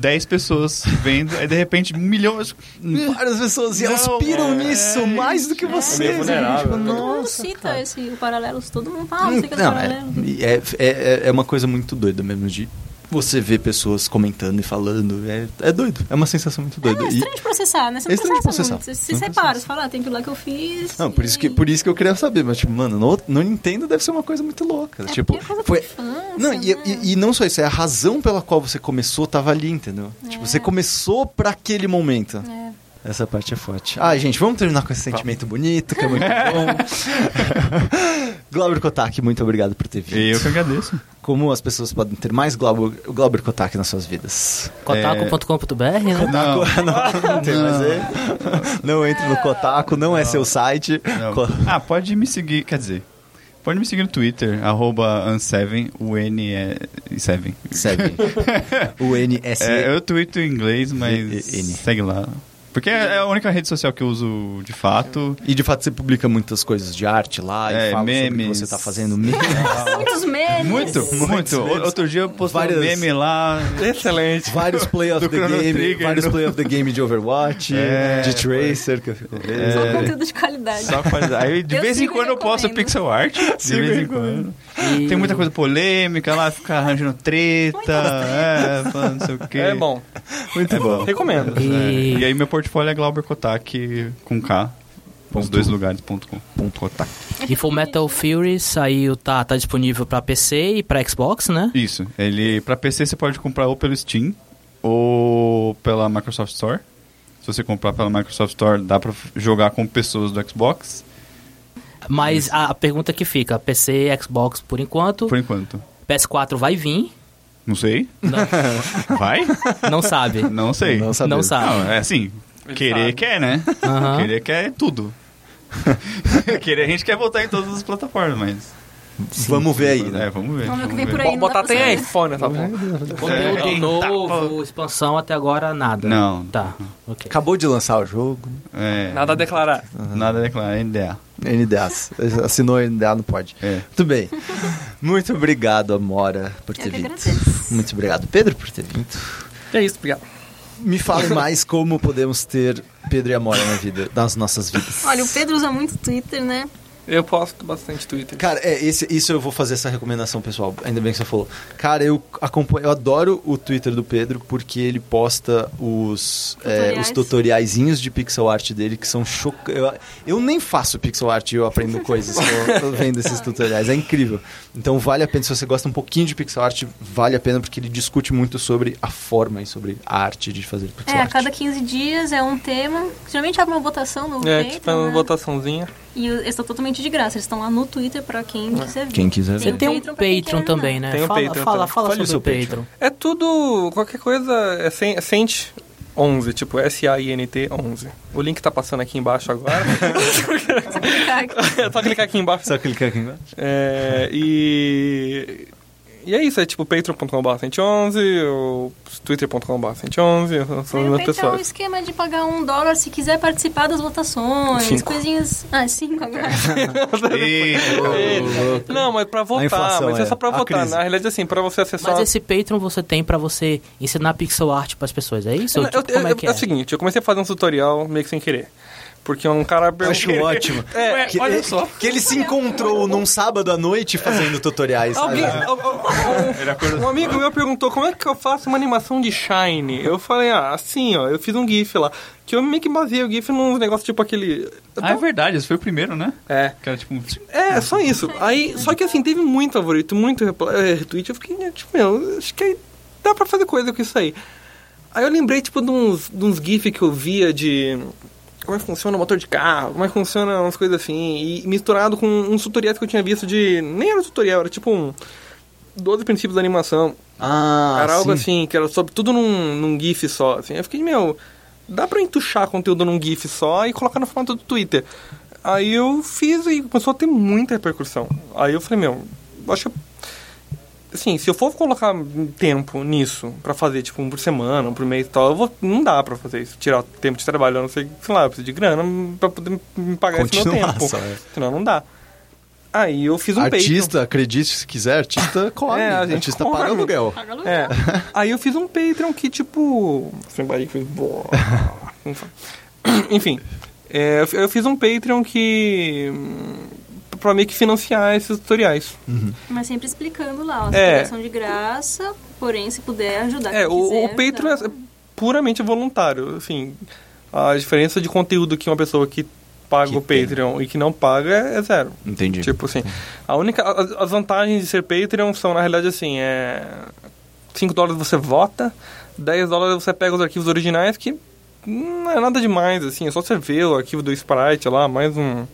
Speaker 3: 10 pessoas vendo, aí de repente milhões.
Speaker 1: Várias pessoas e elas piram
Speaker 3: é,
Speaker 1: nisso mais do que você.
Speaker 5: meio vulnerável.
Speaker 1: Tipo,
Speaker 4: Todo mundo
Speaker 1: nossa,
Speaker 4: cita
Speaker 1: cara.
Speaker 4: esse, o Paralelos, todo mundo fala, ah, não é
Speaker 1: Não, é, é, é, é uma coisa muito doida mesmo de você ver pessoas comentando e falando. É, é doido, é uma sensação muito doida.
Speaker 4: É, é estranho de processar, né? Você
Speaker 1: É estranho de
Speaker 4: processa
Speaker 1: processar.
Speaker 4: muito. Você se separa, você fala, ah, tem aquilo lá que eu fiz.
Speaker 1: Não, por isso, que, por isso que eu queria saber, mas tipo, mano, no, no Nintendo deve ser uma coisa muito louca.
Speaker 4: É
Speaker 1: tipo,
Speaker 4: é coisa
Speaker 1: foi.
Speaker 4: infância,
Speaker 1: Não, e,
Speaker 4: né?
Speaker 1: e, e não só isso, é a razão pela qual você começou tava ali, entendeu? Tipo, você começou pra aquele momento.
Speaker 4: É.
Speaker 1: Essa parte é forte. Ah, gente, vamos terminar com esse sentimento bonito, que é muito bom. Glauber Kotak, muito obrigado por ter vindo.
Speaker 3: Eu que agradeço.
Speaker 1: Como as pessoas podem ter mais Glauber, Glauber Kotak nas suas vidas?
Speaker 2: Kotaku.com.br, né?
Speaker 3: Não,
Speaker 1: não, não tem mais ele. Não entre no Kotaku, não é seu site.
Speaker 3: não.
Speaker 1: Co-
Speaker 3: Ah, pode me seguir, quer dizer, pode me seguir no Twitter, arroba un7, U-N-7.
Speaker 1: Seven. O NS.
Speaker 3: É, eu tweeto em inglês, mas
Speaker 1: N.
Speaker 3: segue lá. Porque é a única rede social que eu uso de fato.
Speaker 1: E de fato você publica muitas coisas de arte lá
Speaker 3: É,
Speaker 1: e fala sobre o que
Speaker 3: memes.
Speaker 1: você tá fazendo memes.
Speaker 4: Muitos memes.
Speaker 3: Muito, muito.
Speaker 1: memes.
Speaker 3: Outro dia eu postei
Speaker 1: Várias-
Speaker 3: um meme lá.
Speaker 5: Excelente.
Speaker 1: vários play of
Speaker 3: Do
Speaker 1: the
Speaker 3: Chrono
Speaker 1: game,
Speaker 3: Trigger,
Speaker 1: vários play of the game de Overwatch,
Speaker 3: É,
Speaker 1: de Tracer, que eu fico vendo.
Speaker 4: Só
Speaker 3: É.
Speaker 4: conteúdo de qualidade.
Speaker 3: Só faz... Aí de
Speaker 4: Eu
Speaker 3: vez em quando eu posto pixel art. De vez em quando.
Speaker 2: E-
Speaker 3: Tem muita coisa polêmica lá, fica arranjando treta, é, falando não sei o quê.
Speaker 5: É bom.
Speaker 1: Muito bom.
Speaker 5: Recomendo.
Speaker 3: É.
Speaker 2: E-
Speaker 3: E aí meu portfólio é Glauber Kotak com K. Os dois lugares, ponto com. Ponto Kotak.
Speaker 2: E Full Metal Fury saiu, tá, tá disponível pra PC e pra Xbox, né?
Speaker 3: Isso. Ele, pra PC você pode comprar ou pelo Steam ou pela Microsoft Store. Se você comprar pela Microsoft Store, dá pra jogar com pessoas do Xbox,
Speaker 2: Mas a, a pergunta que fica, PC Xbox por enquanto,
Speaker 3: por enquanto.
Speaker 2: PS4 vai vir,
Speaker 3: Não sei.
Speaker 2: não,
Speaker 3: Vai?
Speaker 2: não sabe.
Speaker 3: Não sei.
Speaker 1: Não sabemos.
Speaker 2: Não sabe.
Speaker 3: Não, é assim,
Speaker 5: Ele
Speaker 3: querer
Speaker 5: sabe.
Speaker 3: quer, né? Querer quer tudo. querer a gente quer voltar em todas as plataformas, mas
Speaker 1: Vamos ver aí, né?
Speaker 3: É, vamos ver.
Speaker 4: Vamos ver o que vem por aí.
Speaker 5: Botar tem iPhone, tá bom?
Speaker 2: Conteúdo novo, expansão até agora nada.
Speaker 3: Não.
Speaker 2: Tá, ok.
Speaker 1: Acabou de lançar o jogo.
Speaker 3: É,
Speaker 5: Nada a declarar.
Speaker 3: nada a declarar, NDA.
Speaker 1: NDAs. Assinou NDA, não pode.
Speaker 3: É.
Speaker 1: Muito bem. Muito obrigado, Amora, por ter vindo.
Speaker 4: agradeço.
Speaker 1: Muito obrigado, Pedro, por ter vindo.
Speaker 5: É isso, obrigado.
Speaker 1: Me fale mais como podemos ter Pedro e Amora na vida, nas nossas vidas.
Speaker 4: Olha, o Pedro usa muito Twitter, né?
Speaker 5: Eu posto bastante Twitter.
Speaker 1: Cara, é, esse, isso eu vou fazer essa recomendação, pessoal. Ainda bem que você falou. Cara, eu acompanho, eu adoro o Twitter do Pedro porque ele posta os, é,
Speaker 4: Tutoriais.
Speaker 1: os tutoriaizinhos de pixel art dele que são chocantes. Eu, eu nem faço pixel art e eu aprendo coisas eu- eu vendo esses tutoriais. É incrível. Então vale a pena, se você gosta um pouquinho de pixel art, vale a pena porque ele discute muito sobre a forma e sobre a arte de fazer pixel
Speaker 4: É, a
Speaker 1: art.
Speaker 4: cada 15 dias é um tema. Geralmente abre uma votação no
Speaker 5: É,
Speaker 4: Patreon,
Speaker 5: tipo uma
Speaker 4: né?
Speaker 5: votaçãozinha.
Speaker 4: E eles estão totalmente de graça. Eles estão lá no Twitter pra quem quiser ver.
Speaker 1: Quem quiser
Speaker 2: Você
Speaker 1: ver.
Speaker 2: tem um
Speaker 4: Patreon
Speaker 2: Patreon
Speaker 4: quer
Speaker 2: também, né?
Speaker 5: Tem um
Speaker 2: fala,
Speaker 5: Patreon
Speaker 2: fala, fala
Speaker 1: Fale
Speaker 2: sobre o
Speaker 1: seu
Speaker 2: Patreon.
Speaker 5: É tudo, qualquer coisa, é é Sent 11, tipo S-A-I-N-T 11. O link tá passando aqui embaixo agora.
Speaker 4: Clicar aqui.
Speaker 5: é só clicar aqui embaixo.
Speaker 1: Só clicar aqui embaixo.
Speaker 5: É, e... E é isso, é tipo patreon.com.br 111, ou twitter.com.br 111, são as
Speaker 4: Patreon é um
Speaker 5: pessoas.
Speaker 4: esquema de pagar um dólar se quiser participar das votações,
Speaker 5: Cinco.
Speaker 4: coisinhas... Ah, cinco agora.
Speaker 3: Eita,
Speaker 5: Não, mas pra votar,
Speaker 1: inflação,
Speaker 5: mas é,
Speaker 1: é.
Speaker 5: só pra votar.
Speaker 1: crise.
Speaker 5: Na realidade, assim, pra você acessar...
Speaker 2: Mas esse Patreon você tem pra você ensinar pixel art pras pessoas, é isso?
Speaker 5: Eu-
Speaker 2: Tipo,
Speaker 5: eu-
Speaker 2: como é
Speaker 5: eu-
Speaker 2: que
Speaker 5: é
Speaker 2: é?
Speaker 5: o seguinte, eu comecei a fazer um tutorial meio que sem querer. Porque um cara
Speaker 1: Acho
Speaker 5: perguntou...
Speaker 1: ótimo.
Speaker 5: É,
Speaker 1: que,
Speaker 3: olha só.
Speaker 1: que ele se encontrou num sábado à noite fazendo tutoriais.
Speaker 5: Alguém, al- al-
Speaker 3: Ele acordou-
Speaker 5: um amigo meu perguntou como é que eu faço uma animação de Shine. Eu falei, ah, assim, ó, eu fiz um GIF lá. Que eu meio que baseei o GIF num negócio tipo aquele.
Speaker 3: Ah, é verdade, esse foi o primeiro, né?
Speaker 5: É.
Speaker 3: Que era tipo um...
Speaker 5: É, só isso. Aí, só que assim, teve muito favorito, muito retweet. Eu fiquei, né, tipo, meu, acho que dá pra fazer coisa com isso aí. Aí eu lembrei, tipo, de uns, de uns GIF que eu via de como é que funciona o motor de carro, como é que funciona umas coisas assim. E misturado com uns tutoriais que eu tinha visto de. Nem era tutorial, era tipo um. 12 princípios da animação.
Speaker 1: Ah,
Speaker 5: era algo
Speaker 1: sim.
Speaker 5: assim, que era sobre tudo num, num GIF só. Assim. Eu fiquei, meu, dá pra entuchar conteúdo num GIF só e colocar no formato do Twitter. Aí eu fiz e começou a ter muita repercussão. Aí eu falei, meu, acho que. Assim, se eu for colocar tempo nisso pra fazer, tipo, um por semana, um por mês e tal, eu vou, não dá pra fazer isso. Tirar tempo de trabalho, eu não sei, sei lá, eu preciso de grana pra poder me pagar esse meu
Speaker 1: Continuar
Speaker 5: tempo.
Speaker 1: só, é.
Speaker 5: Senão não dá. Aí eu fiz um Patreon.
Speaker 1: artista, acredite se quiser, artista come.
Speaker 5: É, a gente
Speaker 1: artista
Speaker 5: come.
Speaker 1: paga aluguel.
Speaker 4: Paga aluguel.
Speaker 5: É. Aí eu fiz um Patreon que, tipo. Sem barriga, fez. Enfim. é, eu fiz um Patreon que. Hum, pra meio que financiar esses tutoriais.
Speaker 4: Mas sempre explicando lá, ó,
Speaker 5: É.
Speaker 4: são de graça, porém, se puder ajudar
Speaker 5: É, o,
Speaker 4: quiser
Speaker 5: o Patreon
Speaker 4: ajudar.
Speaker 5: é puramente voluntário. Assim, a diferença de conteúdo que uma pessoa que paga
Speaker 1: Que
Speaker 5: o
Speaker 1: tem.
Speaker 5: Patreon e que não paga é, é zero.
Speaker 1: Entendi.
Speaker 5: Tipo assim, a única, as, as vantagens de ser Patreon são, na realidade, assim, é... 5 dólares você vota, 10 dólares você pega os arquivos originais, que não é nada demais, assim, é só você ver o arquivo do Sprite lá, mais um...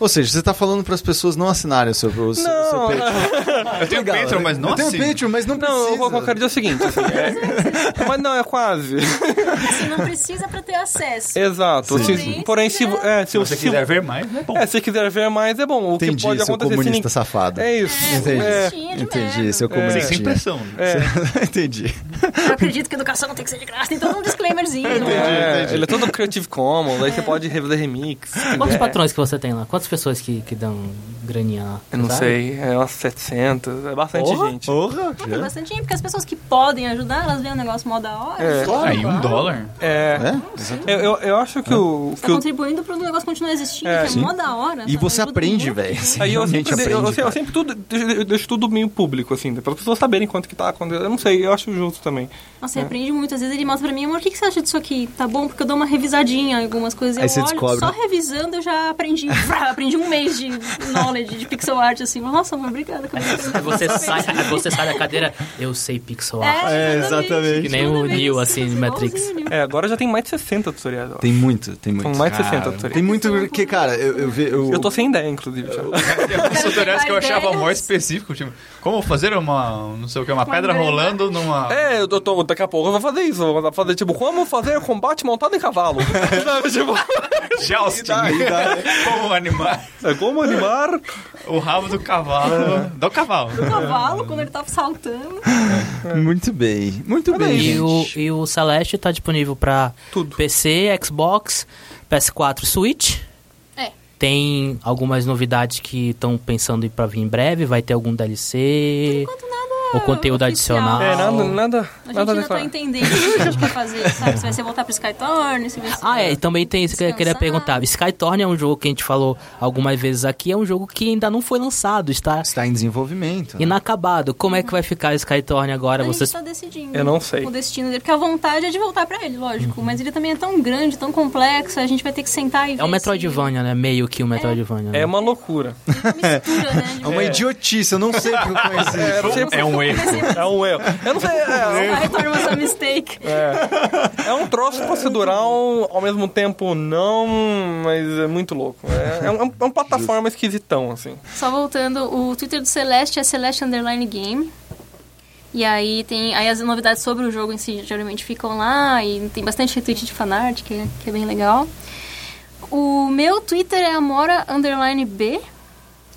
Speaker 1: Ou seja, você tá falando para as pessoas não assinarem o seu, o seu, o seu
Speaker 5: Não,
Speaker 1: Patreon.
Speaker 3: Eu tenho
Speaker 1: Legal,
Speaker 3: Patreon, mas não
Speaker 1: Eu tenho
Speaker 3: assino.
Speaker 1: Patreon, mas não precisa.
Speaker 5: Não, eu, eu quero dizer o seguinte, assim, é- mas não, é quase.
Speaker 4: Assim, não precisa pra ter acesso.
Speaker 5: Exato.
Speaker 4: Sim.
Speaker 5: Se- porém, se, é, se,
Speaker 3: Se você
Speaker 5: se-
Speaker 3: quiser ver mais, é bom.
Speaker 5: É, se quiser ver mais, é bom. O
Speaker 1: Entendi,
Speaker 5: que pode
Speaker 1: seu
Speaker 5: acontecer se
Speaker 1: comunista
Speaker 5: ninguém-
Speaker 1: safado.
Speaker 5: É isso.
Speaker 1: Entendi.
Speaker 5: É,
Speaker 4: Tinha de
Speaker 1: Entendi, seu
Speaker 3: Sem,
Speaker 1: comunista.
Speaker 3: sem pressão. né?
Speaker 5: é.
Speaker 1: Entendi.
Speaker 4: Eu acredito que educação não tem que ser de graça, tem todo um disclaimerzinho.
Speaker 5: É, ele é todo Creative Commons, aí você pode refazer remix. se
Speaker 2: Quantos patrões que você tem lá? Quantas pessoas que, que dão graninha lá?
Speaker 5: Eu não
Speaker 2: Sabe?
Speaker 5: sei, é umas 700, é bastante
Speaker 1: Porra,
Speaker 5: gente.
Speaker 1: porra.
Speaker 4: Tem bastante gente, porque as pessoas que podem ajudar, elas veem um negócio mó da hora.
Speaker 5: É.
Speaker 4: assim,
Speaker 3: Aí, um
Speaker 4: claro.
Speaker 3: dólar?
Speaker 5: É,
Speaker 1: É?
Speaker 5: eu, eu, eu acho que o...
Speaker 4: Você tá
Speaker 5: o
Speaker 4: contribuindo pro negócio continuar existindo,
Speaker 5: É,
Speaker 4: que é
Speaker 5: sim.
Speaker 4: mó da hora.
Speaker 1: E
Speaker 4: sabe?
Speaker 1: você aprende, velho.
Speaker 5: Aí eu sempre,
Speaker 1: aprende,
Speaker 5: eu, eu sempre tudo, deixo, eu deixo tudo meio público, assim, para as pessoas saberem quanto que tá, quando, eu não sei, eu acho justo também.
Speaker 4: Nossa, você aprende muito. Às vezes ele mostra pra mim, amor, o que, que você acha disso aqui? Tá bom? Porque eu dou uma revisadinha em algumas coisas.
Speaker 1: Aí
Speaker 4: eu
Speaker 1: você
Speaker 4: olho,
Speaker 1: descobre.
Speaker 4: Só revisando eu já aprendi. Aprendi um mês de knowledge de pixel art, assim. Nossa, amor, obrigada.
Speaker 2: Aí você sai, você sai da cadeira, eu sei pixel art.
Speaker 1: É, exatamente.
Speaker 2: Que nem o. Neo, assim, de Matrix.
Speaker 5: É, agora já tem mais de 60 tutoriais, ó.
Speaker 1: Tem muito, tem muito.
Speaker 5: São mais de 60
Speaker 3: Cara,
Speaker 5: tutoriais.
Speaker 1: Tem muito porque, cara, eu, eu, ve- eu,
Speaker 5: Eu tô sem ideia, inclusive, já.
Speaker 3: Tem alguns tutoriais que eu achava mó específico, tipo, como fazer uma, não sei o que, uma
Speaker 4: Uma
Speaker 3: pedra
Speaker 4: grana.
Speaker 3: rolando numa...
Speaker 5: É, eu tô, daqui a pouco eu vou fazer isso. Eu vou fazer, tipo, como fazer combate montado em cavalo. Sabe, tipo,
Speaker 3: Jousting. Como animar.
Speaker 5: É como animar
Speaker 3: O rabo do cavalo. Do cavalo.
Speaker 4: O cavalo, quando ele tava saltando.
Speaker 1: Muito bem, muito
Speaker 5: Olha
Speaker 1: bem,
Speaker 5: aí,
Speaker 2: E o, e o Celeste tá disponível pra
Speaker 5: Tudo.
Speaker 2: PC, Xbox, PS4, Switch.
Speaker 4: É.
Speaker 2: Tem algumas novidades que estão pensando em pra vir em breve. Vai ter algum DLC.
Speaker 4: Enquanto nada.
Speaker 2: O conteúdo
Speaker 4: oficial.
Speaker 2: adicional.
Speaker 5: É, nada, nada,
Speaker 4: A gente
Speaker 5: nada
Speaker 4: ainda tá entendendo o que a gente quer fazer, sabe? Se vai ser voltar pro Skytorn, se vai ser...
Speaker 2: Ah, é, e também tem isso que eu queria perguntar. Skytorn é um jogo que a gente falou algumas vezes aqui, é um jogo que ainda não foi lançado, está
Speaker 1: Está em desenvolvimento. né?
Speaker 2: inacabado. Como é que vai ficar Skytorn agora?
Speaker 4: A
Speaker 2: Vocês
Speaker 4: gente tá decidindo.
Speaker 5: Eu não sei.
Speaker 4: O destino dele. Porque a vontade é de voltar pra ele, lógico. Mas ele também é tão grande, tão complexo, a gente vai ter que sentar e ver
Speaker 2: É um
Speaker 4: se-
Speaker 2: Metroidvania, né? Meio que um Metroidvania. né?
Speaker 5: É uma loucura.
Speaker 4: Uma mistura, né?
Speaker 1: É uma idiotice, eu não sei porque eu conheci.
Speaker 5: É,
Speaker 3: É um erro.
Speaker 5: é um erro. Eu não sei. É,
Speaker 4: it was a mistake.
Speaker 5: é um troço procedural, ao mesmo tempo não, mas é muito louco. É, é um, é um plataforma esquisitão, assim.
Speaker 4: Só voltando, o Twitter do Celeste é Celeste Underline Game. E aí tem aí as novidades sobre o jogo em si geralmente ficam lá e tem bastante retweet de fanart, que é, que é bem legal. O meu Twitter é Amora Underline B.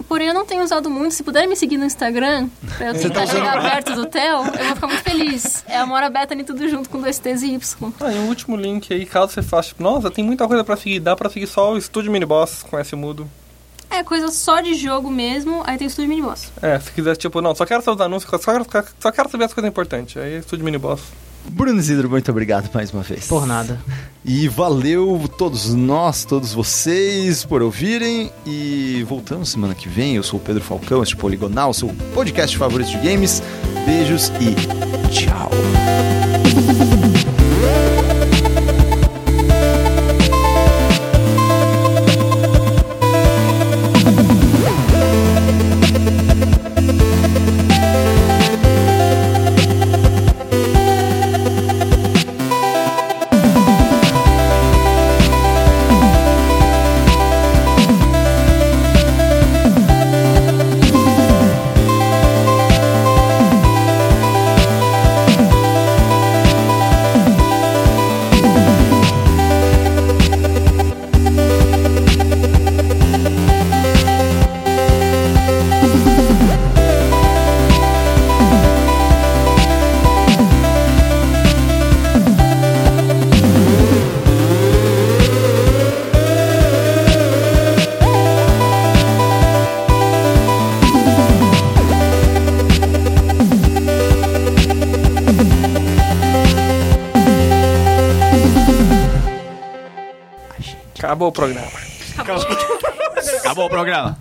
Speaker 4: Porém, eu não tenho usado muito. Se puderem me seguir no Instagram, pra eu tentar chegar perto do Theo, eu vou ficar muito feliz. É Amora Bethany tudo junto com dois T's e Y.
Speaker 5: Ah, e o último link aí, caso você faça, tipo, nossa, tem muita coisa pra seguir, dá pra seguir só o Estúdio Miniboss com esse mudo.
Speaker 4: É coisa só de jogo mesmo, aí tem Estúdio Miniboss.
Speaker 5: É, se quiser, tipo, não, só quero seus anúncios, só quero, só quero saber as coisas importantes. Aí, Estúdio Miniboss.
Speaker 1: Bruno Isidro, muito obrigado mais uma vez.
Speaker 2: Por nada.
Speaker 1: E valeu todos nós, todos vocês por ouvirem. E voltamos semana que vem. Eu sou o Pedro Falcão, este Poligonal, sou o podcast favorito de games. Beijos e tchau.
Speaker 5: Acabou o programa.
Speaker 3: Acabou o programa.